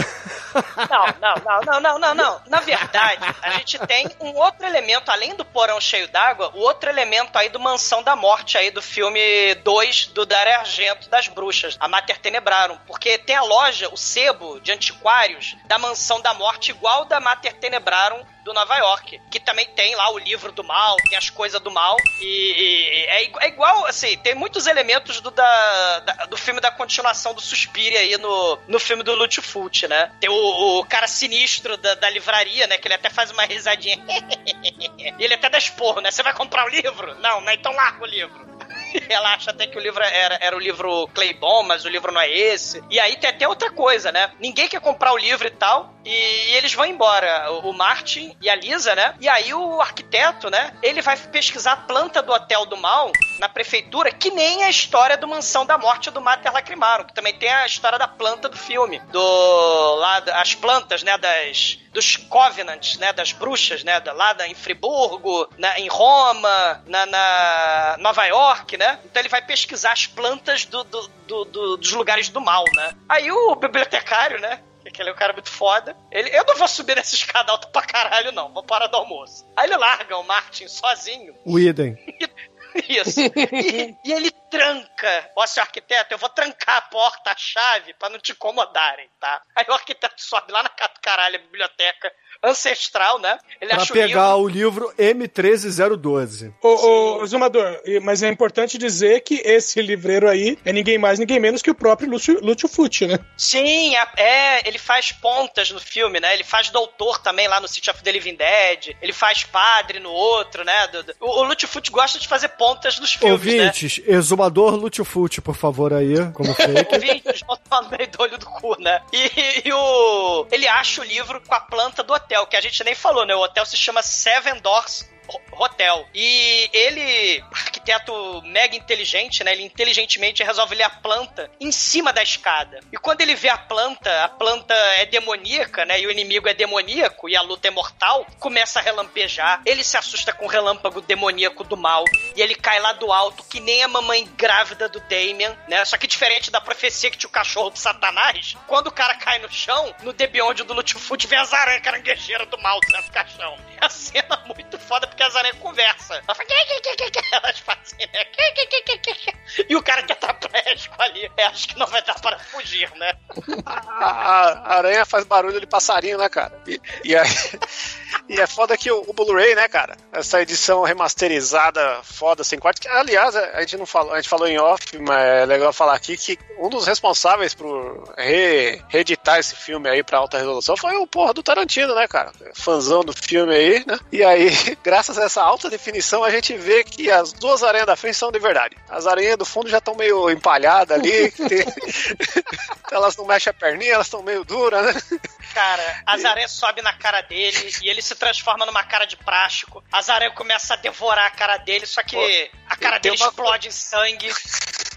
Não, não, não, não, não, não, não. Na verdade, a gente tem um outro elemento, além do porão cheio d'água, o outro elemento aí do Mansão da Morte aí do filme 2 do Dario Argento das Bruxas, a Mater Tenebrarum. Porque tem a loja, o sebo de antiquários da Mansão da Morte, igual da Mater Tenebrarum do Nova York, que também tem lá o livro do mal, tem as coisas do mal, e, e- é, é igual, assim, tem muitos elementos do, da, da- do filme da continuação do Suspiria aí no, no filme do Lutfult, né? Tem o, o cara sinistro da, da livraria, né? Que ele até faz uma risadinha. e ele até dá esporro, né? Você vai comprar o livro? Não, né? Então larga o livro. Ela acha até que o livro era, era o livro Claybon, mas o livro não é esse. E aí tem até outra coisa, né? Ninguém quer comprar o livro e tal, e, eles vão embora. O, Martin e a Lisa, né? E aí o arquiteto, né? Ele vai pesquisar a planta do Hotel do Mal na prefeitura, que nem a história do Mansão da Morte do Mater Lacrimarum, que também tem a história da planta do filme. Do. lá, as plantas, né? Das dos Covenants, né, das bruxas, né, da- lá da, em Friburgo, na, em Roma, na, na Nova York, né? Então ele vai pesquisar as plantas do, do- do- do- dos lugares do mal, né? Aí o bibliotecário, né? que ele é um cara muito foda. Ele, eu não vou subir nessa escada alta pra caralho, não. Vou parar do almoço. Aí ele larga o Martin sozinho. O Idem. Isso. E, e ele tranca. Ó, seu arquiteto, eu vou trancar a porta, a chave, pra não te incomodarem, tá? Aí o arquiteto sobe lá na ca- caralho, biblioteca ancestral, né? Ele Pra acha pegar o o livro M13012. Ô, ô, Zumador, mas é importante dizer que esse livreiro aí é ninguém mais, ninguém menos que o próprio Lúcio, Lúcio Fucci, né? Sim, é, ele faz pontas no filme, né? Ele faz doutor também lá no City of the Living Dead. Ele faz padre no outro, né? Do- do- o o Lutfoot gosta de fazer pontas nos filmes, Ouvintes, exumador Lutiofute, por favor, aí, como né? fake. Ouvintes, botar no meio do olho do cu, né? E, e o... Ele acha o livro com a planta do hotel, que a gente nem falou, né? O hotel se chama Seven Doors Ho- Hotel. E ele, arquiteto mega inteligente, né? Ele inteligentemente resolve ler a planta em cima da escada. E quando ele vê a planta, a planta é demoníaca, né? E o inimigo é demoníaco e a luta é mortal, começa a relampejar. Ele se assusta com o relâmpago demoníaco do mal e ele cai lá do alto, que nem a mamãe grávida do Damien, né? Só que diferente da profecia que tinha o cachorro do Satanás, quando o cara cai no chão, no The Beyond do Lutfoot vem as aranhas caranguejeiras do mal do caixão. É a cena muito foda porque as aranhas conversam. Ela fala, "Que, que, que, que, que?" elas fazem, né? E o cara que é tetraplégico ali, é, acho que não vai dar para fugir, né? A, a aranha faz barulho de passarinho, né, cara? E, e. E é foda que o, o Blu-ray, né, cara? Essa edição remasterizada, foda, sem. Que, aliás, a gente não falou, a gente falou em off, mas é legal falar aqui que um dos responsáveis por re- reeditar esse filme aí pra alta resolução foi o porra do Tarantino, né, cara? Fãzão do filme aí, né? E aí, graças a essa alta definição, a gente vê que as duas aranhas da frente são de verdade. As aranhas do fundo já estão meio empalhadas ali. tem- elas não mexem a perninha, elas estão meio duras, né? Cara, as aranhas sobem na cara dele e ele se transforma numa cara de plástico. As aranhas começam a devorar a cara dele, só que a cara dele uma- explode em sangue.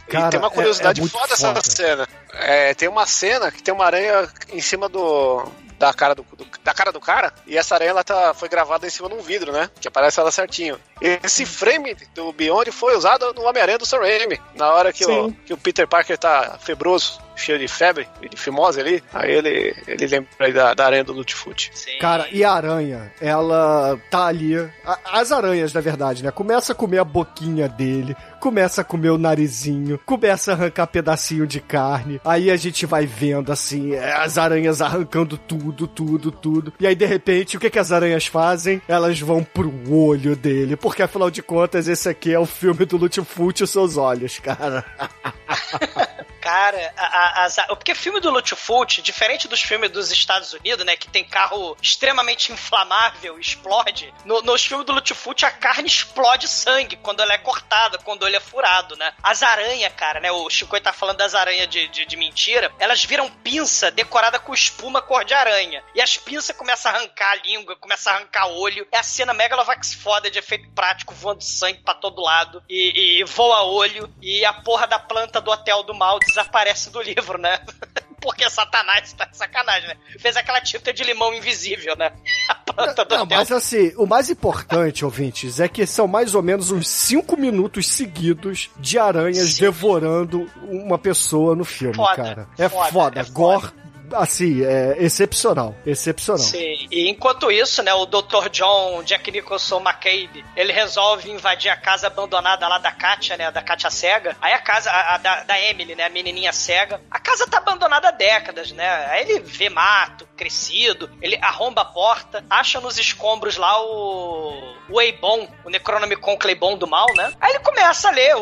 Cara, e tem uma é- curiosidade é muito foda essa foda. cena. É, tem uma cena que tem uma aranha em cima do. Da cara do, do- da cara do cara, e essa aranha ela tá, foi gravada em cima de um vidro, né? Que aparece ela certinho. Esse frame do Beyond foi usado no Homem-Aranha do Sam Raimi. Na hora que o, que o Peter Parker tá febroso, cheio de febre e de fimose ali, aí ele, ele lembra aí da, da aranha do Lutfoot. Cara, e a aranha, ela tá ali. a- as aranhas, na verdade, né? Começa a comer a boquinha dele, começa a comer o narizinho, começa a arrancar pedacinho de carne. Aí a gente vai vendo, assim, é, as aranhas arrancando tudo, tudo, tudo. E aí, de repente, o que, que as aranhas fazem? Elas vão pro olho dele. Porque, afinal de contas, esse aqui é o filme do Lutfoot e os seus olhos, cara. Cara, a, a, as- porque filme do Lutfoot, diferente dos filmes dos Estados Unidos, né, que tem carro extremamente inflamável, explode, no- nos filmes do Lutfoot a carne explode sangue quando ela é cortada, quando ele é furado, né? As aranhas, cara, né, o Chico tá falando das aranhas de, de, de mentira, elas viram pinça decorada com espuma cor de aranha. E as pinças começam a arrancar a língua, começam a arrancar olho. É a cena Megalovax foda de efeito prático, voando sangue pra todo lado. E, e voa olho. E a porra da planta do Hotel do Mal desaparece do livro, né? Porque Satanás tá de sacanagem, né? Fez aquela tinta de limão invisível, né? A planta do Não, hotel. mas assim, o mais importante, ouvintes, é que são mais ou menos uns 5 minutos seguidos de aranhas devorando uma pessoa no filme, Foda, cara. É foda, foda, é gore, assim, é excepcional, excepcional. Sim. E enquanto isso, né, o Dr. John Jack Nicholson McCabe, ele resolve invadir a casa abandonada lá da Katia, né, da Katia cega. Aí a casa a, a da, da Emily, né, a menininha cega. A casa tá abandonada há décadas, né? Aí ele vê mato crescido, ele arromba a porta, acha nos escombros lá o o Eibon, o Necronomicon Cleibon do mal, né? Aí ele começa a ler o,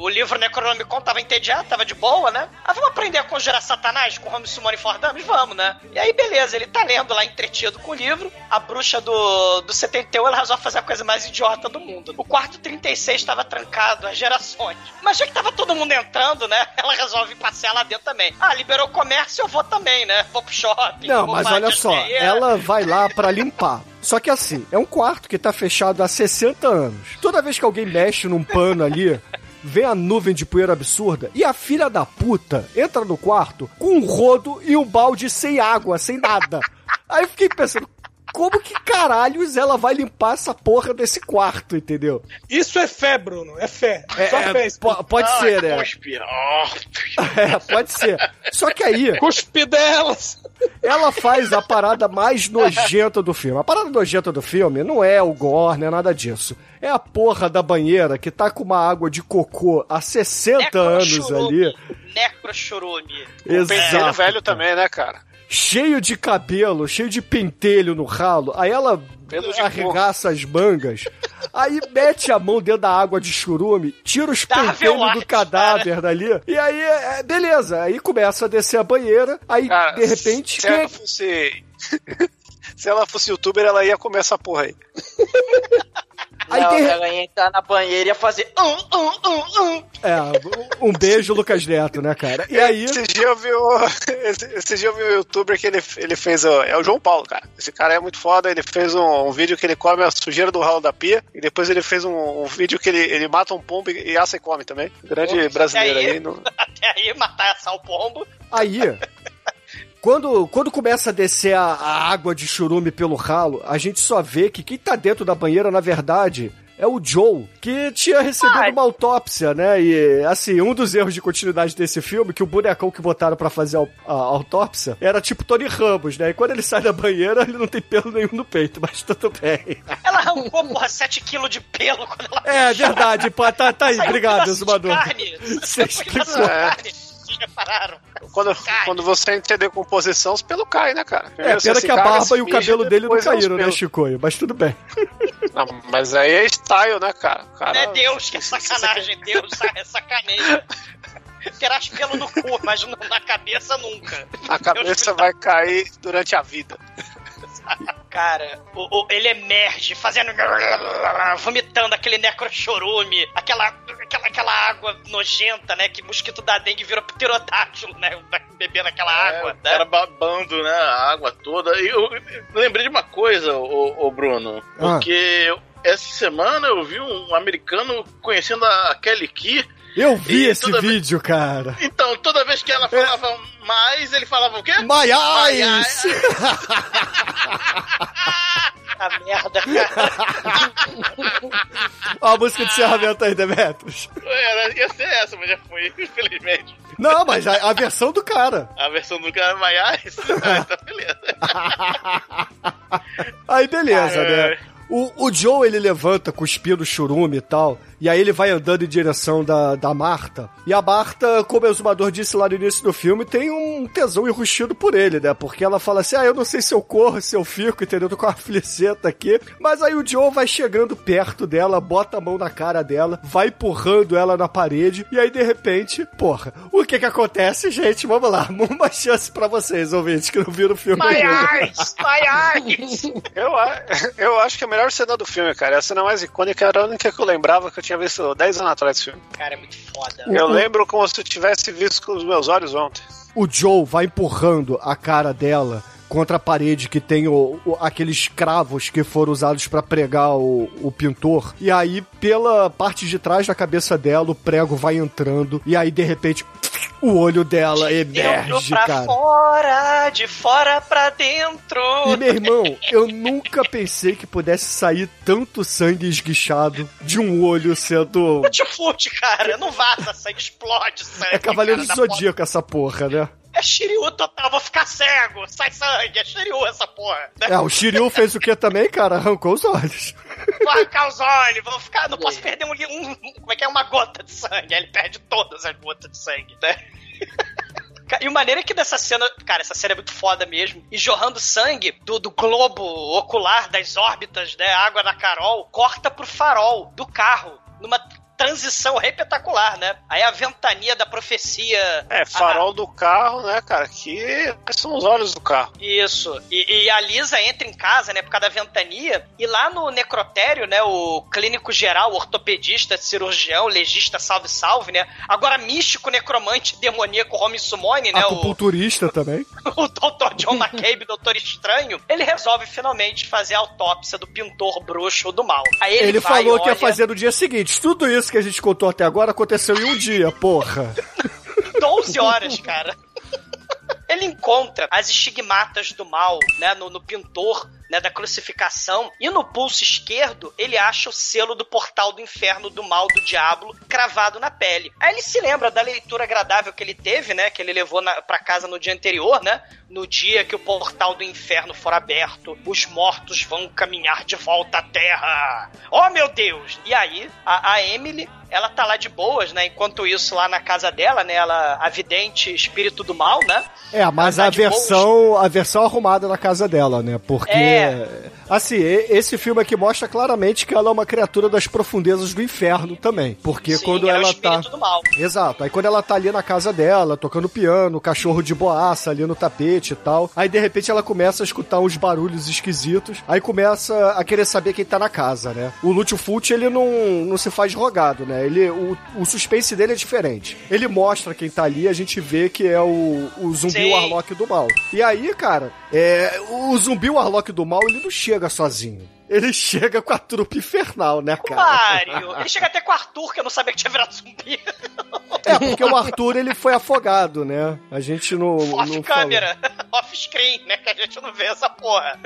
o livro Necronomicon, tava entediado, tava de boa, né? Ah, vamos aprender a conjurar Satanás com Holmes Simone Fordames? Vamos, né? E aí, beleza, ele tá lendo lá, entretido com o livro. A bruxa do, do 71, ela resolve fazer a coisa mais idiota do mundo. O quarto 36 estava trancado há gerações. Mas já que tava todo mundo entrando, né? Ela resolve passear lá dentro também. Ah, liberou o comércio, eu vou também, né? Vou pro shopping. Não, mas olha só, ela vai lá pra limpar. Só que assim, é um quarto que tá fechado há 60 anos. Toda vez que alguém mexe num pano ali, vem a nuvem de poeira absurda e a filha da puta entra no quarto com um rodo e um balde sem água, sem nada. Aí eu fiquei pensando, como que caralhos ela vai limpar essa porra desse quarto, entendeu? Isso é fé, Bruno. É fé. É, Só é, fé. po- pode Ah, ser, né? cuspe. Oh. É, pode ser. Só que aí, Cuspe delas. ela faz a parada mais nojenta do filme. A parada nojenta do filme não é o gore, não é nada disso. É a porra da banheira que tá com uma água de cocô há 60 anos ali. Necrochurume. O pentelho Exato. velho também, né, cara? Cheio de cabelo, cheio de pentelho no ralo. Aí ela arregaça as mangas. Aí mete a mão dentro da água de churume, tira os pentelhos do cadáver dali. E aí, é, beleza. Aí começa a descer a banheira. Aí, Cara, de repente, se ela fosse. se ela fosse youtuber, ela ia comer essa porra aí. Aí Não, re- ela ia entrar na banheira e ia fazer. Um, um, um, um. É, um beijo, Lucas Neto, né, cara? E aí. Esse dia eu vi o. Esse, esse dia eu vi um youtuber que ele, ele fez. ó, É o João Paulo, cara. Esse cara é muito foda. Ele fez um, um vídeo que ele come a sujeira do ralo da pia. E depois ele fez um, um vídeo que ele, ele mata um pombo e, e assa e come também. Grande brasileiro aí- aí. no- Até aí, matar essa o pombo. Aí, quando, quando começa a descer a, a água de churume pelo ralo, a gente só vê que quem tá dentro da banheira, na verdade, é o Joe, que tinha recebido Ah, uma autópsia, né? E, assim, um dos erros de continuidade desse filme, que o bonecão que botaram pra fazer a, a autópsia, era tipo Tony Ramos, né? E quando ele sai da banheira, ele não tem pelo nenhum no peito, mas tudo bem. Ela arrancou, porra, 7kg de pelo quando ela É verdade, pá, tá, tá aí, Saiu obrigado, Zumador. carne. Você explicou. carne. Repararam? Quando, Cai. quando você entender composição, os pelos caem, né, cara? É, pena se que a barba e o cabelo dele não é caíram, né. Chicoio? Mas tudo bem. Não, mas aí é style, né, cara? O cara Não é Deus que é sacanagem, Deus é sacaneia. Terás pelo no cu, mas não na cabeça nunca. A cabeça vai cair durante a vida. Cara, o, o- ele emerge fazendo. vomitando aquele necrochorume, aquela, aquela, aquela água nojenta, né? Que mosquito da dengue virou pterodátilo, né? Bebendo aquela água, É, o né? cara babando, né, a água toda. E eu lembrei de uma coisa, ô, ô Bruno. Ah. Porque essa semana eu vi um americano conhecendo a Kelly Key. Eu vi E esse toda vez- vídeo, cara. Então, toda vez que ela falava mais, ele falava o quê? My eyes! A merda, cara. Ó, a música de encerramento aí, Demetrius. Era, ia ser essa, mas já foi, infelizmente. Não, mas a, a versão do cara. A versão do cara My Eyes, ah, tá beleza. Aí, beleza, Ai, né? O, o Joe, ele levanta cuspindo churume e tal, e aí ele vai andando em direção da, da Marta. E a Marta, como o exumador disse lá no início do filme, tem um tesão enrustido por ele, né? Porque ela fala assim, ah, eu não sei se eu corro, se eu fico, entendeu? Tô com uma fliceta aqui. Mas aí o Joe vai chegando perto dela, bota a mão na cara dela, vai empurrando ela na parede, e aí, de repente, porra, o que que acontece, gente? Vamos lá, uma chance pra vocês, ouvintes, que não viram o filme My eyes! My eyes! Eu, a- eu acho que a melhor cena do filme, cara, é a cena mais icônica era a única que eu lembrava que eu tinha visto 10 anos atrás desse filme. Cara, é muito foda. Eu lembro como se eu tivesse visto com os meus olhos ontem. o Joe vai empurrando a cara dela contra a parede que tem o, o- aqueles cravos que foram usados pra pregar o, o pintor. E aí, pela parte de trás da cabeça dela, o prego vai entrando. E aí, de repente, o olho dela emerge, pra cara. fora, de fora pra dentro. E meu irmão, eu nunca pensei que pudesse sair tanto sangue esguichado de um olho sendo. Fute, cara, não vaza sangue, explode sangue. É Cavaleiro cara, do Zodíaco essa porra, né? É Shiryu total, vou ficar cego, sai sangue, é Shiryu essa porra. Né? É, o Shiryu fez o que também, cara? Arrancou os olhos. Vou arrancar os olhos, vou ficar, não posso perder um, um- como é que é, uma gota de sangue, aí ele perde todas as gotas de sangue, né? E o maneiro é que dessa cena, cara, essa cena é muito foda mesmo. E jorrando sangue do, do globo ocular, das órbitas, né? Água da Carol, corta pro farol do carro. Numa transição repetacular, né? Aí a ventania da profecia. É, farol do carro, né, cara? Que são os olhos do carro. Isso. E, e a Lisa entra em casa, né, por causa da ventania. E lá no necrotério, né, o clínico geral, ortopedista, cirurgião, legista, salve, salve, né? Agora místico, necromante, demoníaco, Home Sumone, né? O, Acupunturista também. o Dr. John McCabe, Doutor Estranho, ele resolve finalmente fazer a autópsia do pintor bruxo do mal. Aí ele, Ele, vai, falou que ia olha, fazer no dia seguinte. Tudo isso que a gente contou até agora aconteceu em um dia, porra. 12 horas, cara. Ele encontra as estigmatas do mal, né, no, no pintor né, da crucificação, e no pulso esquerdo ele acha o selo do portal do inferno, do mal, do diabo, cravado na pele. Aí ele se lembra da leitura agradável que ele teve, né, que ele levou na, pra casa no dia anterior, né, no dia que o portal do inferno for aberto, os mortos vão caminhar de volta à Terra. Oh, meu Deus! E aí, a, a Emily ela tá lá de boas, né? Enquanto isso, lá na casa dela, né? Ela, a vidente espírito do mal, né? É, mas tá a de boas. versão, a versão arrumada na casa dela, né? Porque É. assim, esse filme aqui mostra claramente que ela é uma criatura das profundezas do inferno também, porque Sim, quando ela é o ela tá do mal. Exato. Aí quando ela tá ali na casa dela, tocando piano, cachorro de boaça ali no tapete e tal. Aí de repente ela começa a escutar uns barulhos esquisitos. Aí começa a querer saber quem tá na casa, né? O Lúcio Fulci, ele não, não se faz rogado, né? Ele, o, o suspense dele é diferente. Ele mostra quem tá ali, a gente vê que é o, o zumbi Sim. Warlock do mal. E aí, cara, é, o zumbi Warlock do mal, ele não chega sozinho. Ele chega com a trupe infernal, né, cara? Mário! Ele chega até com o Arthur, que eu não sabia que tinha virado zumbi. É, porque o Arthur ele foi afogado, né? A gente não. não Off câmera, off screen, né? Que a gente não vê essa porra.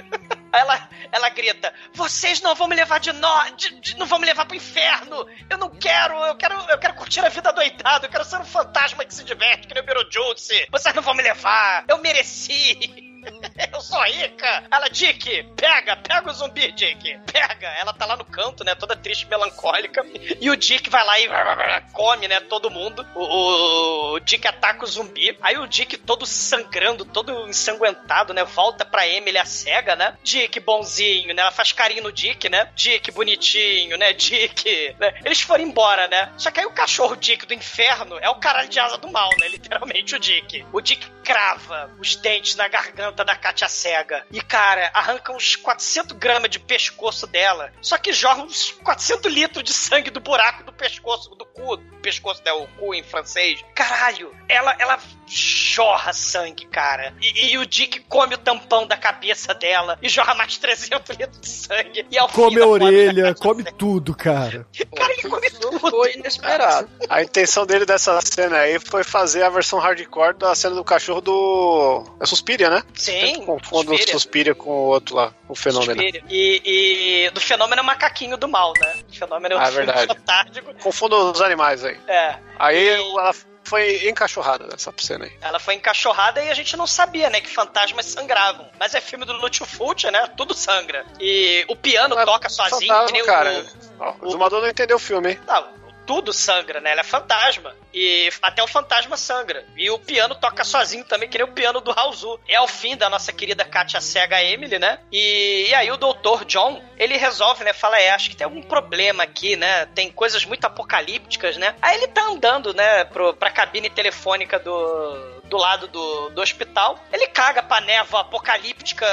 Aí ela, ela grita: Vocês não vão me levar de nós, não vão me levar pro inferno. Eu não quero, eu quero, eu quero curtir a vida doidado, eu quero ser um fantasma que se diverte, que nem o Beetlejuice. Vocês não vão me levar, eu mereci. Eu sou rica! Ela, Dick, pega, pega o zumbi, Dick, pega! Ela tá lá no canto, né, toda triste, melancólica, e o Dick vai lá e come, né, todo mundo. O, o Dick ataca o zumbi, aí o Dick todo sangrando, todo ensanguentado, né, volta pra Emily a cega, né? Dick bonzinho, né, ela faz carinho no Dick, né? Dick bonitinho, né, Dick, né? Eles foram embora, né? Só que aí o cachorro Dick do inferno é o caralho de asa do mal, né, literalmente o Dick. O Dick crava os dentes na garganta da Katia cega. E, cara, arranca uns 400 gramas de pescoço dela. Só que jorra uns 400 litros de sangue do buraco do pescoço, do cu. Pescoço é o cu em francês. Caralho, ela, ela jorra sangue, cara. E, e o Dick come o tampão da cabeça dela e jorra mais 300 litros de sangue. E ao Come a orelha, come tudo, cara. Cara, ele come tudo. Foi inesperado. A intenção dele dessa cena aí foi fazer a versão hardcore da cena do cachorro do. É Suspiria, né? Sim, Confundo o Suspiria. Suspiria com o outro lá, o fenômeno. E, e do fenômeno é o macaquinho do mal, né? O fenômeno é um Ah, é verdade. fantástico. Confundo os animais aí. É. Aí ela foi encachorrada nessa cena aí. Ela foi encaixorrada e a gente não sabia, né, que fantasmas sangravam. Mas é filme do Fulci, né? Tudo sangra. E o piano toca sozinho, fantasma, que nem cara. o... Ó, o Zumador não entendeu o filme, hein? Não, tudo sangra, né? Ela é fantasma. E até o fantasma sangra. E o piano toca sozinho também, que nem o piano do Raulzu. É o fim da nossa querida Katia Cega Emily, né? E, e aí o doutor John, ele resolve, né? Fala, é, acho que tem algum problema aqui, né? Tem coisas muito apocalípticas, né? Aí ele tá andando, né, pro, pra cabine telefônica do, do lado do, do hospital. Ele caga pra névoa apocalíptica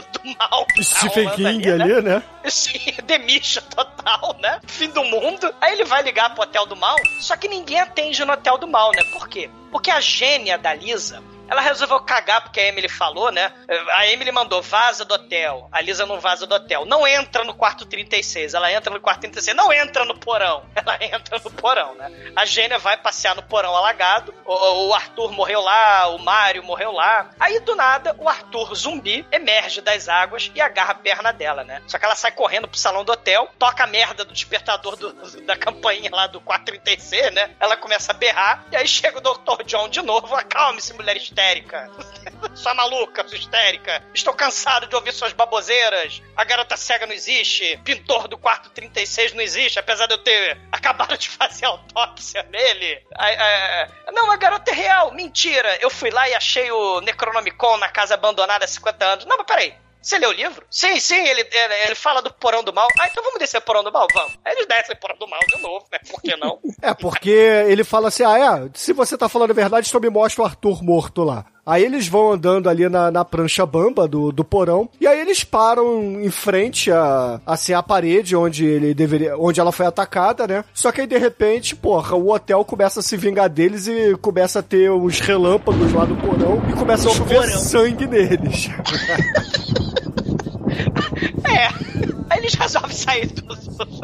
do mal. tá Stephen King ali, né? Sim, demicha total, né? Fim do mundo. Aí ele vai ligar pro Hotel do Mal, só que ninguém atende no Hotel do Mal, né? Por quê? Porque a gênia da Lisa, ela resolveu cagar porque a Emily falou, né? A Emily mandou vaza do hotel. A Lisa não vaza do hotel. Não entra no quarto 36. Ela entra no quarto 36. Não entra no porão. Ela entra no porão, né? A Gênia vai passear no porão alagado. O, o Arthur morreu lá. O Mário morreu lá. Aí, do nada, o Arthur zumbi emerge das águas e agarra a perna dela, né? Só que ela sai correndo pro salão do hotel, toca a merda do despertador do- da campainha lá do 436, né? Ela começa a berrar. E aí chega o Dr. John de novo. Acalme-se, mulher histérica. Sua maluca, sua histérica. Estou cansado de ouvir suas baboseiras. A garota cega não existe. Pintor do quarto 36 não existe, apesar de eu ter acabado de fazer autópsia nele. Não, a garota é real. Mentira. Eu fui lá e achei o Necronomicon na casa abandonada há 50 anos. Não, mas peraí. Você leu o livro? Sim, sim, ele, ele, fala do porão do mal. Ah, então vamos descer o porão do mal? Vamos. Aí eles descem o porão do mal de novo, né? Por que não? É, porque ele fala assim: ah, é, se você tá falando a verdade, então me mostra o Arthur morto lá. Aí eles vão andando ali na, na prancha bamba do, do porão, e aí eles param em frente a, assim, a parede onde ele deveria, onde ela foi atacada, né? Só que aí de repente, porra, o hotel começa a se vingar deles e começa a ter uns relâmpagos lá do porão e começa a chover sangue neles. É. Aí eles resolvem sair do.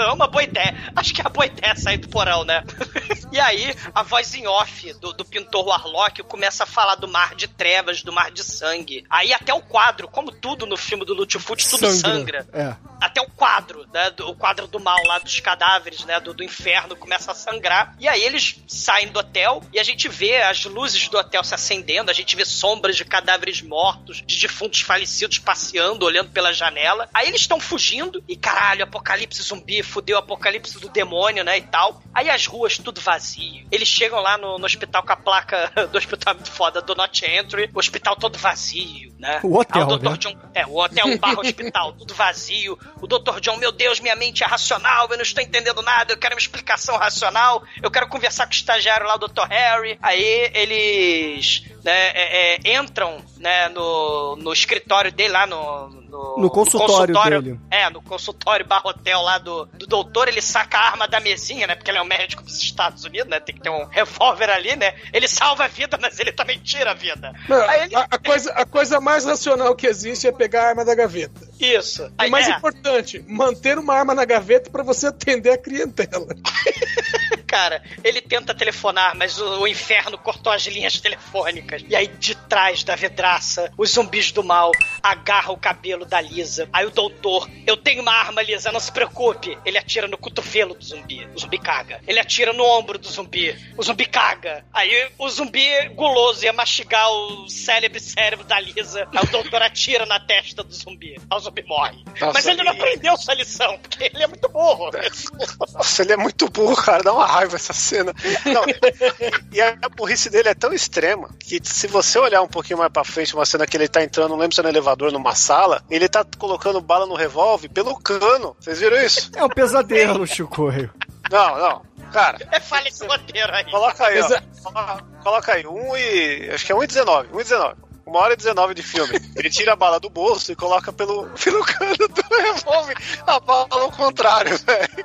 É uma boa ideia. Acho que é uma boa ideia sair do porão, né? e aí, a voz em off do, do pintor Warlock começa a falar do mar de trevas, do mar de sangue. Aí até o quadro, como tudo no filme do Lutfoot, tudo sangra. É. Até o quadro, né? do- o quadro do mal lá dos cadáveres, né? Do, do inferno começa a sangrar. E aí eles saem do hotel e a gente vê as luzes do hotel se acendendo, a gente vê sombras de cadáveres mortos, de defuntos falecidos passeando, olhando pela janela. Aí eles estão fugindo e caralho, apocalipse zumbi, fudeu apocalipse do demônio, né? E tal. Aí as ruas tudo vazio. Eles chegam lá no, no hospital com a placa do hospital muito foda do Not Entry, o hospital todo vazio, né? O hotel, Aí o Dr. né? John, é, o hotel barra hospital, tudo vazio. O Dr. John, meu Deus, minha mente é racional, eu não estou entendendo nada, eu quero uma explicação racional, eu quero conversar com o estagiário lá, o Dr. Harry. Aí eles né, é, é, entram né, no, no escritório dele lá no. No, No consultório dele. É, no consultório barra hotel lá do, do doutor, ele saca a arma da mesinha, né? Porque ele é um médico dos Estados Unidos, né? Tem que ter um revólver ali, né? Ele salva a vida, mas ele também tira a vida. Não, ele- a, a coisa, a coisa mais racional que existe é pegar a arma da gaveta. Isso. E Aí, mais é. importante, manter uma arma na gaveta pra você atender a clientela. Cara, ele tenta telefonar, mas o, o inferno cortou as linhas telefônicas. E aí, de trás da vidraça, os zumbis do mal agarram o cabelo da Lisa. Aí o doutor, eu tenho uma arma, Lisa, não se preocupe. Ele atira no cotovelo do zumbi. O zumbi caga. Ele atira no ombro do zumbi. O zumbi caga. Aí o zumbi guloso ia mastigar o cérebro cérebro da Lisa. Aí o doutor atira na testa do zumbi. Aí o zumbi morre. Nossa, mas ele não aprendeu sua lição, porque ele é muito burro. Nossa, ele é muito burro, cara. Dá uma raiva essa cena. Não, e a burrice dele é tão extrema que se você olhar um pouquinho mais pra frente, uma cena que ele tá entrando, não lembro se é no elevador, numa sala, ele tá colocando bala no revólver pelo cano. Vocês viram isso? É um pesadelo, Chicoio. Não, não. Cara, É falha esse roteiro aí. coloca aí, ó. Exa- Coloca- aí, 1 e. Acho que é 1 e 19. 1 e 19. Uma hora e 19 de filme. Ele tira a bala do bolso e coloca pelo, pelo cano do revólver a bala ao contrário, velho.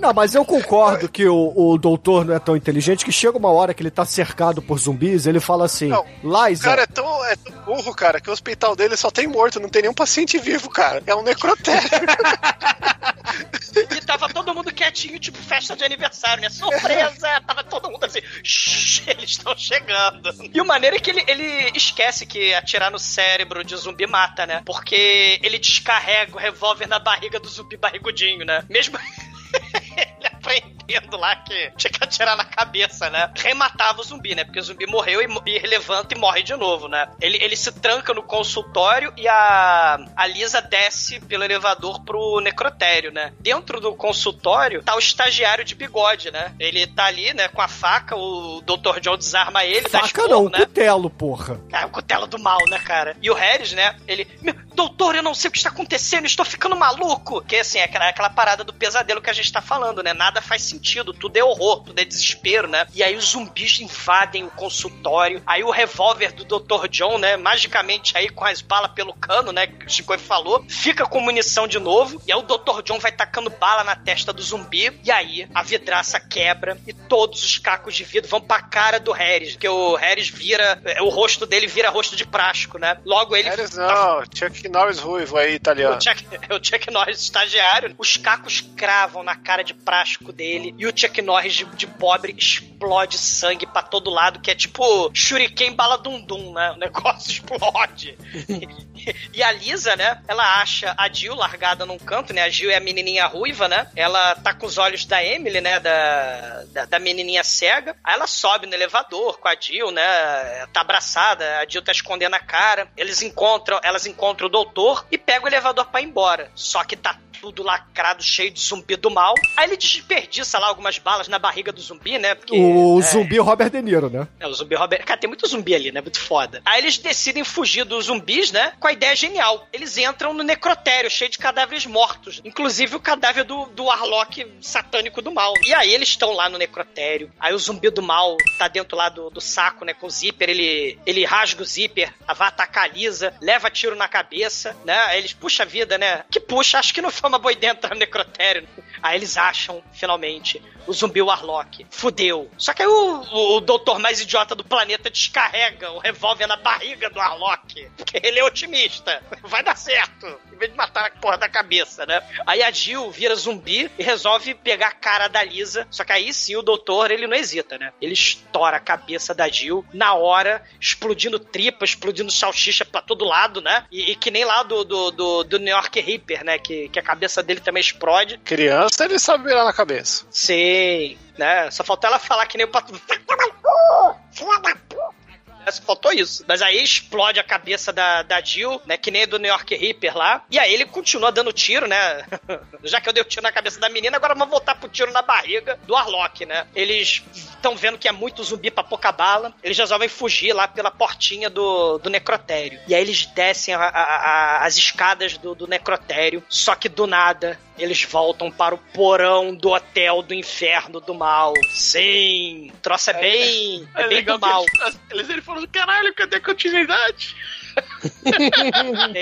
Não, mas eu concordo que o, o doutor não é tão inteligente que chega uma hora que ele tá cercado por zumbis, ele fala assim, Não, O Liza, cara é tão, é tão burro, cara, que o hospital dele só tem morto, não tem nenhum paciente vivo, cara. É um necrotério. E tava todo mundo quietinho, tipo festa de aniversário, né? Surpresa! tava todo mundo assim, "Shh, eles estão chegando. E o maneiro é que ele, ele esquece que atirar no cérebro de zumbi mata, né? Porque ele descarrega o revólver na barriga do zumbi barrigudinho, né? Mesmo ele aprendendo lá que tinha que atirar na cabeça, né? Rematava o zumbi, né? Porque o zumbi morreu e, e levanta e morre de novo, né? Ele, ele se tranca no consultório e a, a Lisa desce pelo elevador pro necrotério, né? Dentro do consultório tá o estagiário de bigode, né? Ele tá ali, né, com a faca, o Dr. John desarma ele, dá faca esporro, não, né? cutelo, porra. É, o cutelo do mal, né, cara? E o Harris, né? Ele. "Meu, Doutor, eu não sei o que está acontecendo, estou ficando maluco. Que assim, é aquela, aquela parada do pesadelo que a gente tá falando, né? Nada faz sentido, tudo é horror, tudo é desespero, né? E aí os zumbis invadem o consultório. Aí o revólver do Dr. John, né? Magicamente aí com as balas pelo cano, né? Que o Chico falou, fica com munição de novo. E aí o Dr. John vai tacando bala na testa do zumbi. E aí a vidraça quebra e todos os cacos de vidro vão pra cara do Harris. Porque o Harris vira. é, O rosto dele vira rosto de prático, né? Logo ele. Harris não, Chuck Norris ruivo aí, italiano. O Chuck, o Chuck Norris estagiário, os cacos cravam na cara de prático dele e o Chuck Norris de, de pobre explode sangue pra todo lado, que é tipo shuriken bala dum dum, né? O negócio explode. e a Lisa, né? Ela acha a Jill largada num canto, né? A Jill é a menininha ruiva, né? Ela tá com os olhos da Emily, né? Da, da, da menininha cega. Aí ela sobe no elevador com a Jill, né? Tá abraçada, a Jill tá escondendo a cara. Eles encontram, elas encontram doutor e pegam o elevador pra ir embora. Só que tá tudo lacrado, cheio de zumbi do mal. Aí ele desperdiça lá algumas balas na barriga do zumbi, né? Porque, O é, zumbi Robert De Niro, né? é, o zumbi Robert. Cara, tem muito zumbi ali, né? Muito foda. Aí eles decidem fugir dos zumbis, né? Com a ideia genial. Eles entram no necrotério, cheio de cadáveres mortos. Inclusive o cadáver do, do Warlock satânico do mal. E aí eles estão lá no necrotério. Aí o zumbi do mal tá dentro lá do, do saco, né? Com o zíper. Ele, ele rasga o zíper, vai atacar a Lisa, leva tiro na cabeça, né? Aí eles, puxa vida, né? Que puxa, acho que não foi toma boi dentro necrotério. Aí eles acham, finalmente, o zumbi Warlock. Fudeu. Só que aí o, o, o doutor mais idiota do planeta descarrega o revólver na barriga do Warlock. Porque ele é otimista. Vai dar certo. De matar a porra da cabeça, né? Aí a Jill vira zumbi e resolve pegar a cara da Lisa. Só que aí sim o doutor, ele não hesita, né? Ele estoura a cabeça da Jill na hora, explodindo tripa, explodindo salsicha pra todo lado, né? E, e que nem lá do, do, do, do New York Reaper, né? Que, que a cabeça dele também explode. Criança, ele sabe virar na cabeça. Sei, né? Só faltou ela falar que nem o pato. Filha da puta! É, Só faltou isso. Mas aí explode a cabeça da, da Jill, né? Que nem do New York Reaper lá. E aí ele continua dando tiro, né? Já que eu dei o tiro na cabeça da menina, agora vamos voltar pro tiro na barriga do Arlok, né? Eles estão vendo que é muito zumbi pra pouca bala. Eles resolvem fugir lá pela portinha do, do necrotério. E aí eles descem a- a- a- as escadas do, do necrotério. Só que do nada eles voltam para o porão do hotel do inferno do mal. Sim, o troço é bem, é bem do mal. Eles, eles falam, caralho, cadê a continuidade?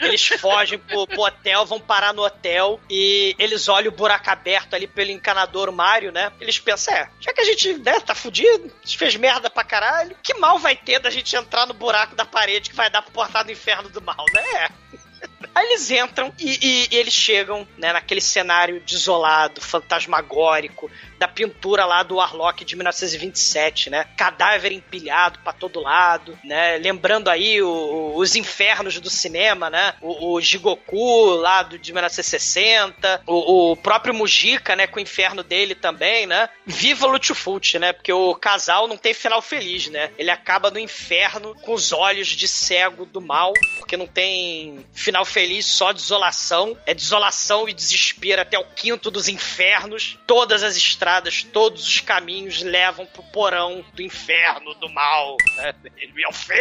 Eles fogem pro, pro hotel, vão parar no hotel e eles olham o buraco aberto ali pelo encanador Mário, né? Eles pensam, é, já que a gente né, tá fudido, a gente fez merda pra caralho, que mal vai ter da gente entrar no buraco da parede que vai dar pro portal do inferno do mal, né? Aí eles entram e, e- e eles chegam né, naquele cenário desolado, fantasmagórico, da pintura lá do Warlock de 1927, né? Cadáver empilhado pra todo lado, né? Lembrando aí o- o- os infernos do cinema, né? O, o Jigoku lá do, de 1960, o, o próprio Mujica, né? Com o inferno dele também, né? Viva Lutfult, né? Porque o casal não tem final feliz, né? Ele acaba no inferno com os olhos de cego do mal, porque não tem final feliz, só desolação. É desolação e desespero até o quinto dos infernos. Todas as estradas, todos os caminhos levam pro porão do inferno, do mal. Né? Ele é o fim!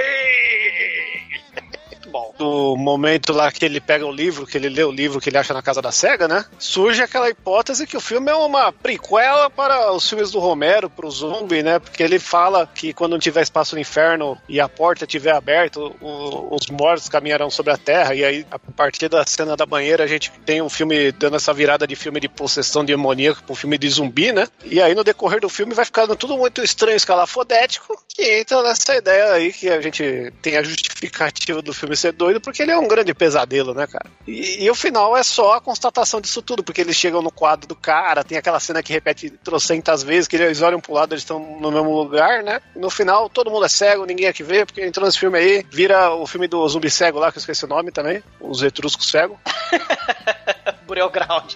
Muito bom. No momento lá que ele pega o livro, que ele lê o livro que ele acha na casa da SEGA, né? Surge aquela hipótese que o filme é uma prequela para os filmes do Romero, pro zumbi, né? Porque ele fala que quando não tiver espaço no inferno e a porta estiver aberta, o- os mortos caminharão sobre a terra. E aí, a partir da cena da banheira, a gente tem um filme dando essa virada de filme de possessão demoníaca pro filme de zumbi, né? E aí, no decorrer do filme, vai ficando tudo muito estranho, escalafodético, que entra nessa ideia aí que a gente tem a justificativa do filme ser doido, porque ele é um grande pesadelo, né, cara? E, e o final é só a constatação disso tudo, porque eles chegam no quadro do cara, tem aquela cena que repete trocentas vezes, que eles olham pro lado, eles estão no mesmo lugar, né? E no final, todo mundo é cego, ninguém aqui vê, porque entrou nesse filme aí, vira o filme do zumbi cego lá, que eu esqueci o nome também, os etruscos cegos. Burial Ground.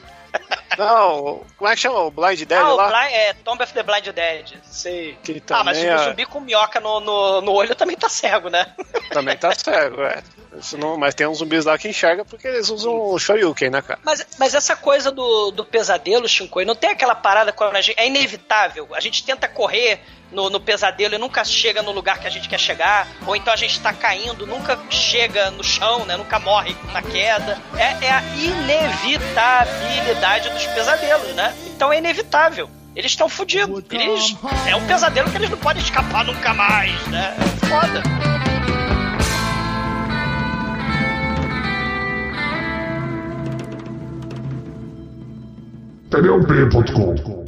Não, como é que chama? O Blind Dead ah, o lá? Blind, é Tomb of the Blind Dead. Sei. Que Ah, mas o é- zumbi com minhoca no, no, no olho também tá cego, né? Também tá cego, é. Isso não, mas tem uns zumbis lá que enxerga porque eles usam o Shoryuken, né, cara? Mas, mas essa coisa do, do pesadelo, Shinkoi, não tem aquela parada quando a gente. É inevitável. A gente tenta correr no, no pesadelo e nunca chega no lugar que a gente quer chegar. Ou então a gente tá caindo, nunca chega no chão, né? Nunca morre na queda. É, é a inevitabilidade dos pesadelos, né? Então é inevitável. Eles estão fodidos. Eles. É um pesadelo que eles não podem escapar nunca mais, né? É foda. Pneup.com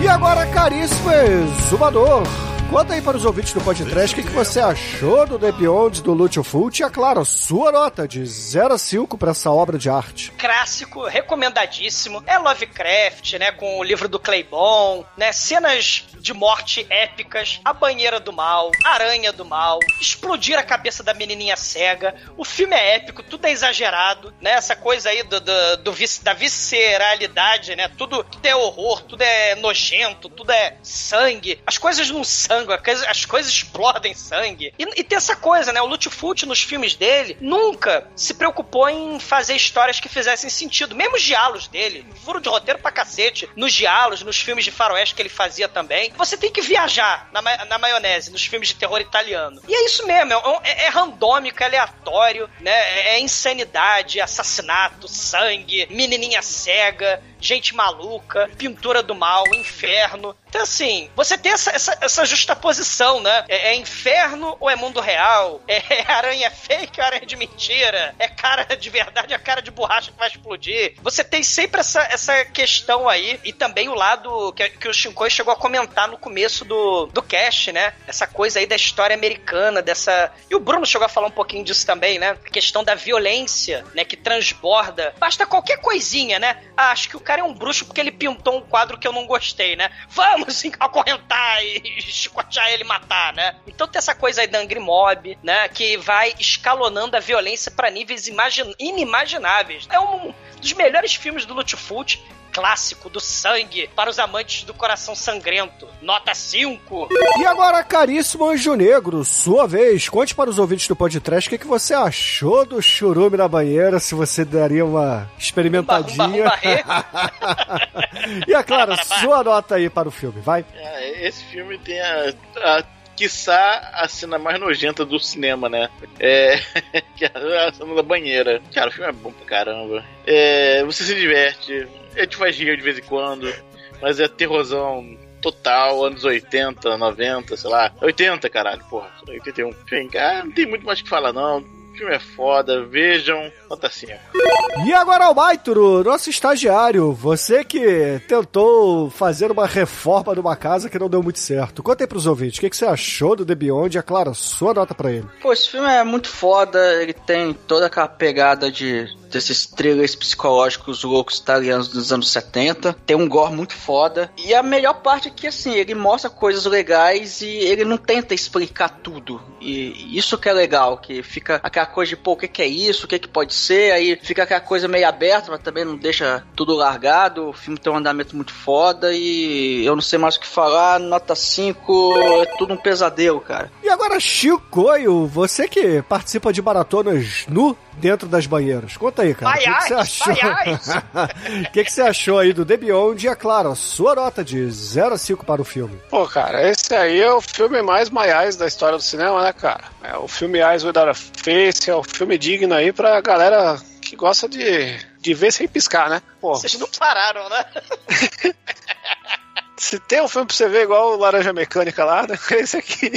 E agora, caríssimo exumador, conta aí para os ouvintes do podcast o que, que você achou do The Beyond do Lúcio Fulci e, é claro, sua nota de 0 a 5 para essa obra de arte. clássico, recomendadíssimo. É Lovecraft, né? Com o livro do Claybon, né? Cenas de morte épicas, a banheira do mal, aranha do mal, explodir a cabeça da menininha cega. O filme é épico, tudo é exagerado, né? Essa coisa aí do, do, do da visceralidade, né? Tudo, tudo é horror, tudo é nojento, tudo é sangue. As coisas não sangram, coisas- as coisas explodem sangue. E, e tem essa coisa, né? O Lutfult nos filmes dele nunca se preocupou em fazer histórias que fizessem sentido. Mesmo os diálogos dele, furo de roteiro pra cacete. Nos diálogos, nos filmes de faroeste que ele fazia também. Você tem que viajar na, na maionese, nos filmes de terror italiano. E é isso mesmo, é, é- é randômico, é aleatório, né? É, é insanidade, assassinato, sangue, menininha cega. Gente maluca, pintura do mal, inferno. Então, assim, você tem essa, essa, essa justaposição, né? É, é inferno ou é mundo real? É, é aranha fake ou aranha de mentira? É cara de verdade ou é cara de borracha que vai explodir? Você tem sempre essa, essa questão aí, e também o lado que, que o Shinkoi chegou a comentar no começo do, do cast, né? Essa coisa aí da história americana, dessa. E o Bruno chegou a falar um pouquinho disso também, né? A questão da violência, né? Que transborda. Basta qualquer coisinha, né? Ah, acho que o cara é um bruxo porque ele pintou um quadro que eu não gostei, né? Vamos acorrentar e chicotear ele e matar, né? Então tem essa coisa aí da Angry Mob, né? Que vai escalonando a violência para níveis imagin... inimagináveis. É um dos melhores filmes do Lutfoot clássico do sangue para os amantes do coração sangrento. Nota 5. E agora, caríssimo Anjo Negro, sua vez, conte para os ouvintes do podcast o que, que você achou do churume na banheira, se você daria uma experimentadinha. Umba, e é claro, sua nota aí para o filme, vai. É, esse filme tem a, a quiçá a cena mais nojenta do cinema, né? É. que é a cena da banheira. Cara, o filme é bom pra caramba. É, você se diverte. A gente faz rir de vez em quando. Mas é terrorzão total, anos 80, 90, sei lá. 80, caralho, porra. 81. Enfim, cara, não tem muito mais o que falar, não. O filme é foda, vejam, nota 5. E agora, Almaitro, nosso estagiário, você que tentou fazer uma reforma de uma casa que não deu muito certo. Conta aí pros ouvintes, o que, que você achou do The Beyond e, é claro, sua nota pra ele. Pô, esse filme é muito foda, ele tem toda aquela pegada de desses thrillers psicológicos loucos italianos dos anos 70. Tem um gore muito foda. E a melhor parte é que, assim, ele mostra coisas legais e ele não tenta explicar tudo. E isso que é legal, que fica aquela coisa de, pô, o que, que é isso? O que, que pode ser? Aí fica aquela coisa meio aberta, mas também não deixa tudo largado. O filme tem um andamento muito foda e eu não sei mais o que falar. Nota 5, é tudo um pesadelo, cara. E agora, Chicoio, você que participa de maratonas nu dentro das banheiras. Conta aí, cara. O que, que você achou? O que, que você achou aí do The Beyond? E, é claro, a sua nota de 0 a 5 para o filme. Pô, cara, esse aí é o filme mais maiais da história do cinema, né, cara? É o filme Eyes Without a Face, é o filme digno aí pra galera que gosta de, de ver sem piscar, né? Pô, Vocês não pararam, né? se tem um filme pra você ver igual o Laranja Mecânica lá, né? Esse aqui.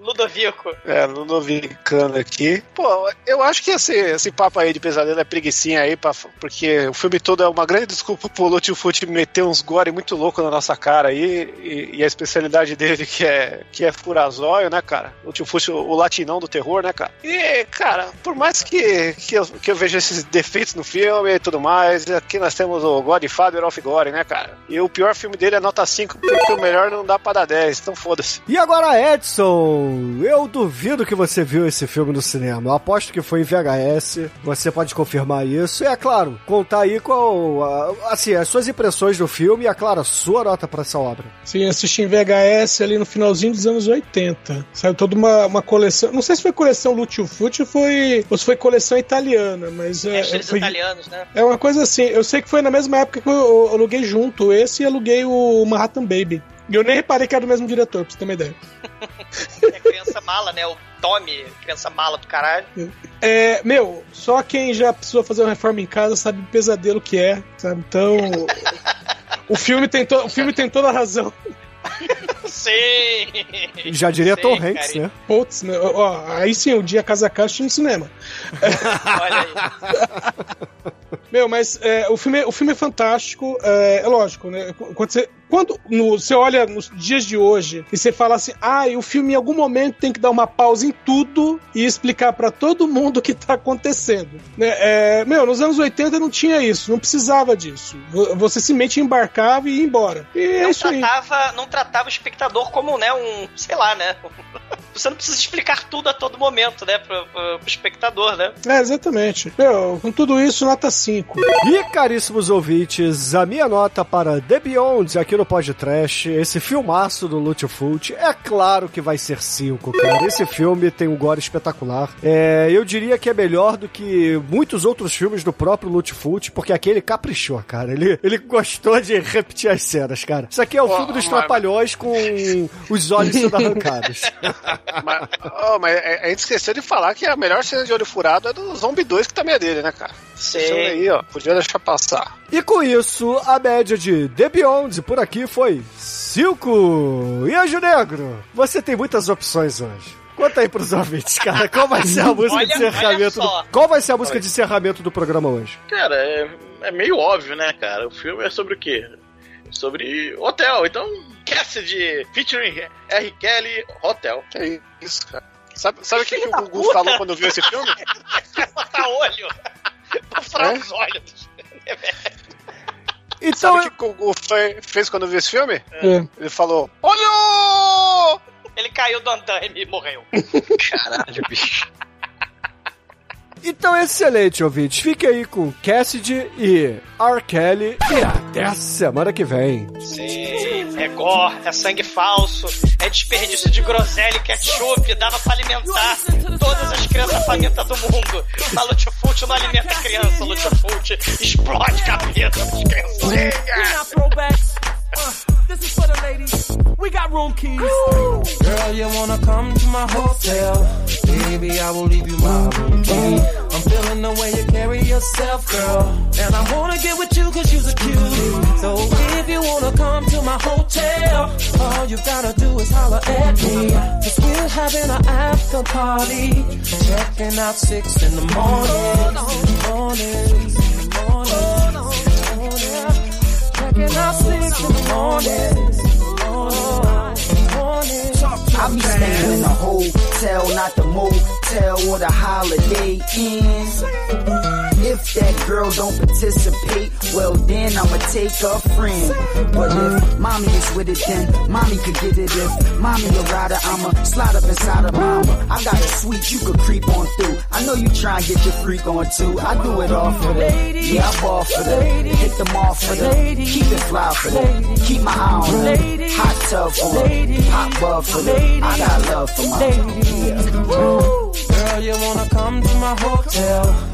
Ludovico. É, Ludovicano aqui. Pô, eu acho que esse, esse papo aí de pesadelo é preguiçinha aí, pra, porque o filme todo é uma grande desculpa pro Lutfoot meter uns gore muito louco na nossa cara aí, e, e a especialidade dele que é, que é furazóio, né, cara? Lutfoot, o, o latinão do terror, né, cara? E, cara, por mais que, que, eu, que eu veja esses defeitos no filme e tudo mais, aqui nós temos o Godfather of Gore, né, cara? E o pior filme dele é nota 5, porque o melhor não dá pra dar 10, então foda-se. E agora, Edson, eu duvido que você viu esse filme no cinema. Eu aposto que foi em VHS. Você pode confirmar isso. E é claro, contar aí qual, a- assim, as suas impressões do filme e, é claro, a sua nota para essa obra. Sim, assisti em VHS ali no finalzinho dos anos 80. Saiu toda uma, uma coleção. Não sei se foi coleção Lutfoot ou foi, ou se foi coleção italiana, mas é, Mestres foi, italianos, né? é uma coisa assim. Eu sei que foi na mesma época que eu, eu aluguei junto esse e aluguei o Manhattan Baby. E eu nem reparei que era do mesmo diretor, pra você ter uma ideia. É criança mala, né? O Tommy, criança mala do caralho. É, meu, só quem já precisou fazer uma reforma em casa sabe o pesadelo que é, sabe? Então. o, filme tem to, o filme tem toda a razão. Sim! Já diria Sim, Tom Hanks, carinho. né? Putz, né? Ó, aí sim, um dia casa a casa no cinema. Olha aí. Meu, mas é, o, filme, o filme é fantástico, é, é lógico, né? Quando você, quando no- você olha nos dias de hoje e você fala assim, ah, o filme em algum momento tem que dar uma pausa em tudo e explicar pra todo mundo o que tá acontecendo. Né? É, meu, nos anos 80 não tinha isso, não precisava disso. Vo- Você simplesmente embarcava e ia embora. E é Não isso aí. tratava, não tratava o espectador como, né, um, sei lá, né? Você não precisa explicar tudo a todo momento, né, pro, pro- pro espectador, né? É, exatamente. Meu, com tudo isso, nota 5. E, caríssimos ouvintes, a minha nota para The Beyond aqui no podcast, esse filmaço do Lutfoot, é claro que vai ser 5, cara. Esse filme tem um gore espetacular. É, eu diria que é melhor do que muitos outros filmes do próprio Lutfoot, porque aquele caprichou, cara. Ele, ele gostou de repetir as cenas, cara. Isso aqui é o Pô, filme dos mas- trapalhões com os olhos sendo arrancados. mas, oh, mas a gente esqueceu de falar que a melhor cena de olho furado é do Zombie 2, que também é dele, né, cara? Sim. Aí, ó, podia deixar passar. E com isso, a média de The Beyond por aqui foi 5. E Anjo Negro, você tem muitas opções hoje. Conta aí pros ouvintes, cara, qual vai ser a música Olha- de encerramento? olha. Do... Qual vai ser a música de encerramento do programa hoje? Cara, é, é meio óbvio, né, cara? O filme é sobre o quê? Sobre hotel. Então, Cassidy featuring R. Kelly, Hotel. Que isso, cara. Sabe, sabe o que, que o Gugu falou quando viu esse filme? Botar olho. Pra furar os olhos. Então, Sabe o que o Gugu foi- fez quando viu esse filme? É. Ele falou: Olho! Ele caiu do andaime e morreu. Caralho, bicho. Então, excelente, ouvintes. Fique aí com Cassidy e R. Kelly. E até a semana que vem. Sim, é gore, é sangue falso, é desperdício de groselha e ketchup, dava pra alimentar todas as crianças famintas do mundo. Mas Lutfult não alimenta criança, Lutfult explode cabeça das criancinhas. Uh, this is for the ladies. We got room keys. Girl, you wanna come to my hotel? Baby, I will leave you my room key. I'm feeling the way you carry yourself, girl. And I wanna get with you cause you're a cutie. So if you wanna come to my hotel, all you gotta do is holler at me. Cause we're having an after party. Checking out six in the morning. Morning. Morning. Checking out six in the morning. I be staying in a hotel, not the motel or the holiday inn. If that girl don't participate, well then I'ma take a friend. But if mommy is with it, then mommy could get it. If mommy a rider, I'ma slide up inside of mama. I got a suite you could creep on through. I know you try and get your freak on too. I do it all for the, yeah I ball for the, hit them off for the, keep it fly for the, keep my eye on the, hot tub for the, hot bub for the, I got love for my yeah. Girl, you wanna come to my hotel?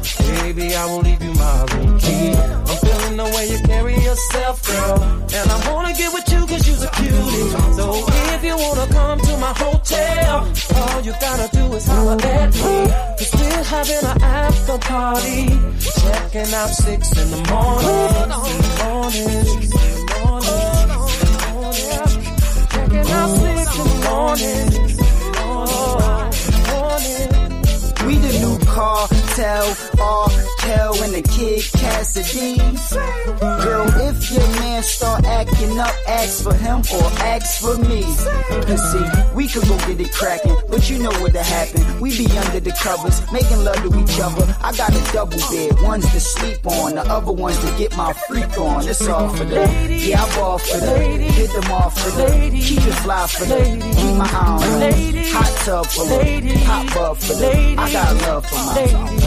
Baby, I will leave you my key. I'm feeling the way you carry yourself, girl. And I wanna get with you cause you're a cutie. So if you wanna come to my hotel, all you gotta do is holler at me. We're having an after party. Checking out six in the morning. Morning. Morning. In the morning. Morning. We the new cartel, R. Kel and the kid Cassidy. Girl, if your man start acting up, ask for him or ask for me. Cause see, we could go get it cracking, but you know what'll happen. We be under the covers, making love to each other. I got a double bed, one's to sleep on, the other one's to get my freak on. It's all for the, yeah, I ball for the, hit them off for the, keep it fly for the, keep my eye on the, hot tub for the, hot bub for the, I got love for my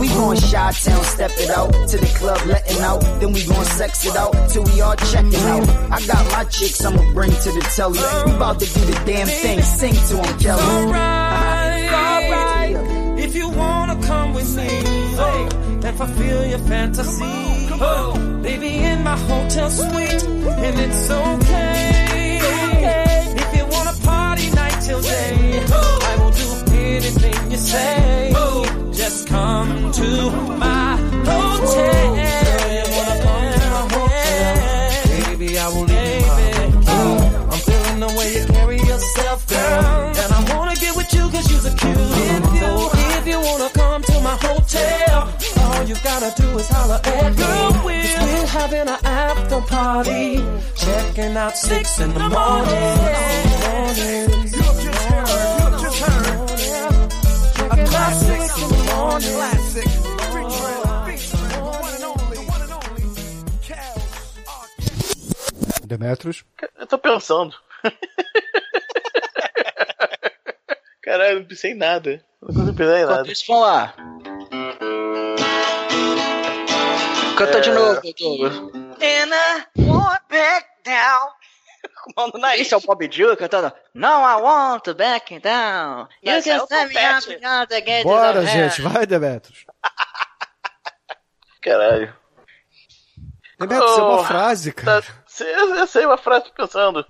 We gon' shot town, step it out to the club, letting out. Then we gon' sex it out till we all checking out. I got my chicks, I'ma bring to the telly. We bout to do the damn thing, sing to 'em, Kelly. Alright, alright. If you wanna come with me oh, and fulfill your fantasy, oh, baby, in my hotel suite, and it's okay. If you wanna party night till day, do anything you say. Just come to my hotel. you wanna come to my hotel? Baby, I will leave you my I'm feeling the way you carry yourself, girl. And I wanna get with you cause you're a cute. So if you wanna come to my hotel, all you gotta do is holler at me. Girl, we're, we're having an after party. Checking out six in the morning. morning. Morning. Demetrius. Eu tô pensando. Caralho, não pensei em nada. Não consigo pensar em nada. Vamos lá. Canta de É. novo, Douglas. And I won't back down. Com a mão no nariz. Esse é o Bob Dylan cantando No, I want to back down. You é can send me up beyond the gates Bora, gente, vai, Demetrius. Caralho. Demetrius, é uma Oh, frase, cara. Tá, eu sei uma frase pensando.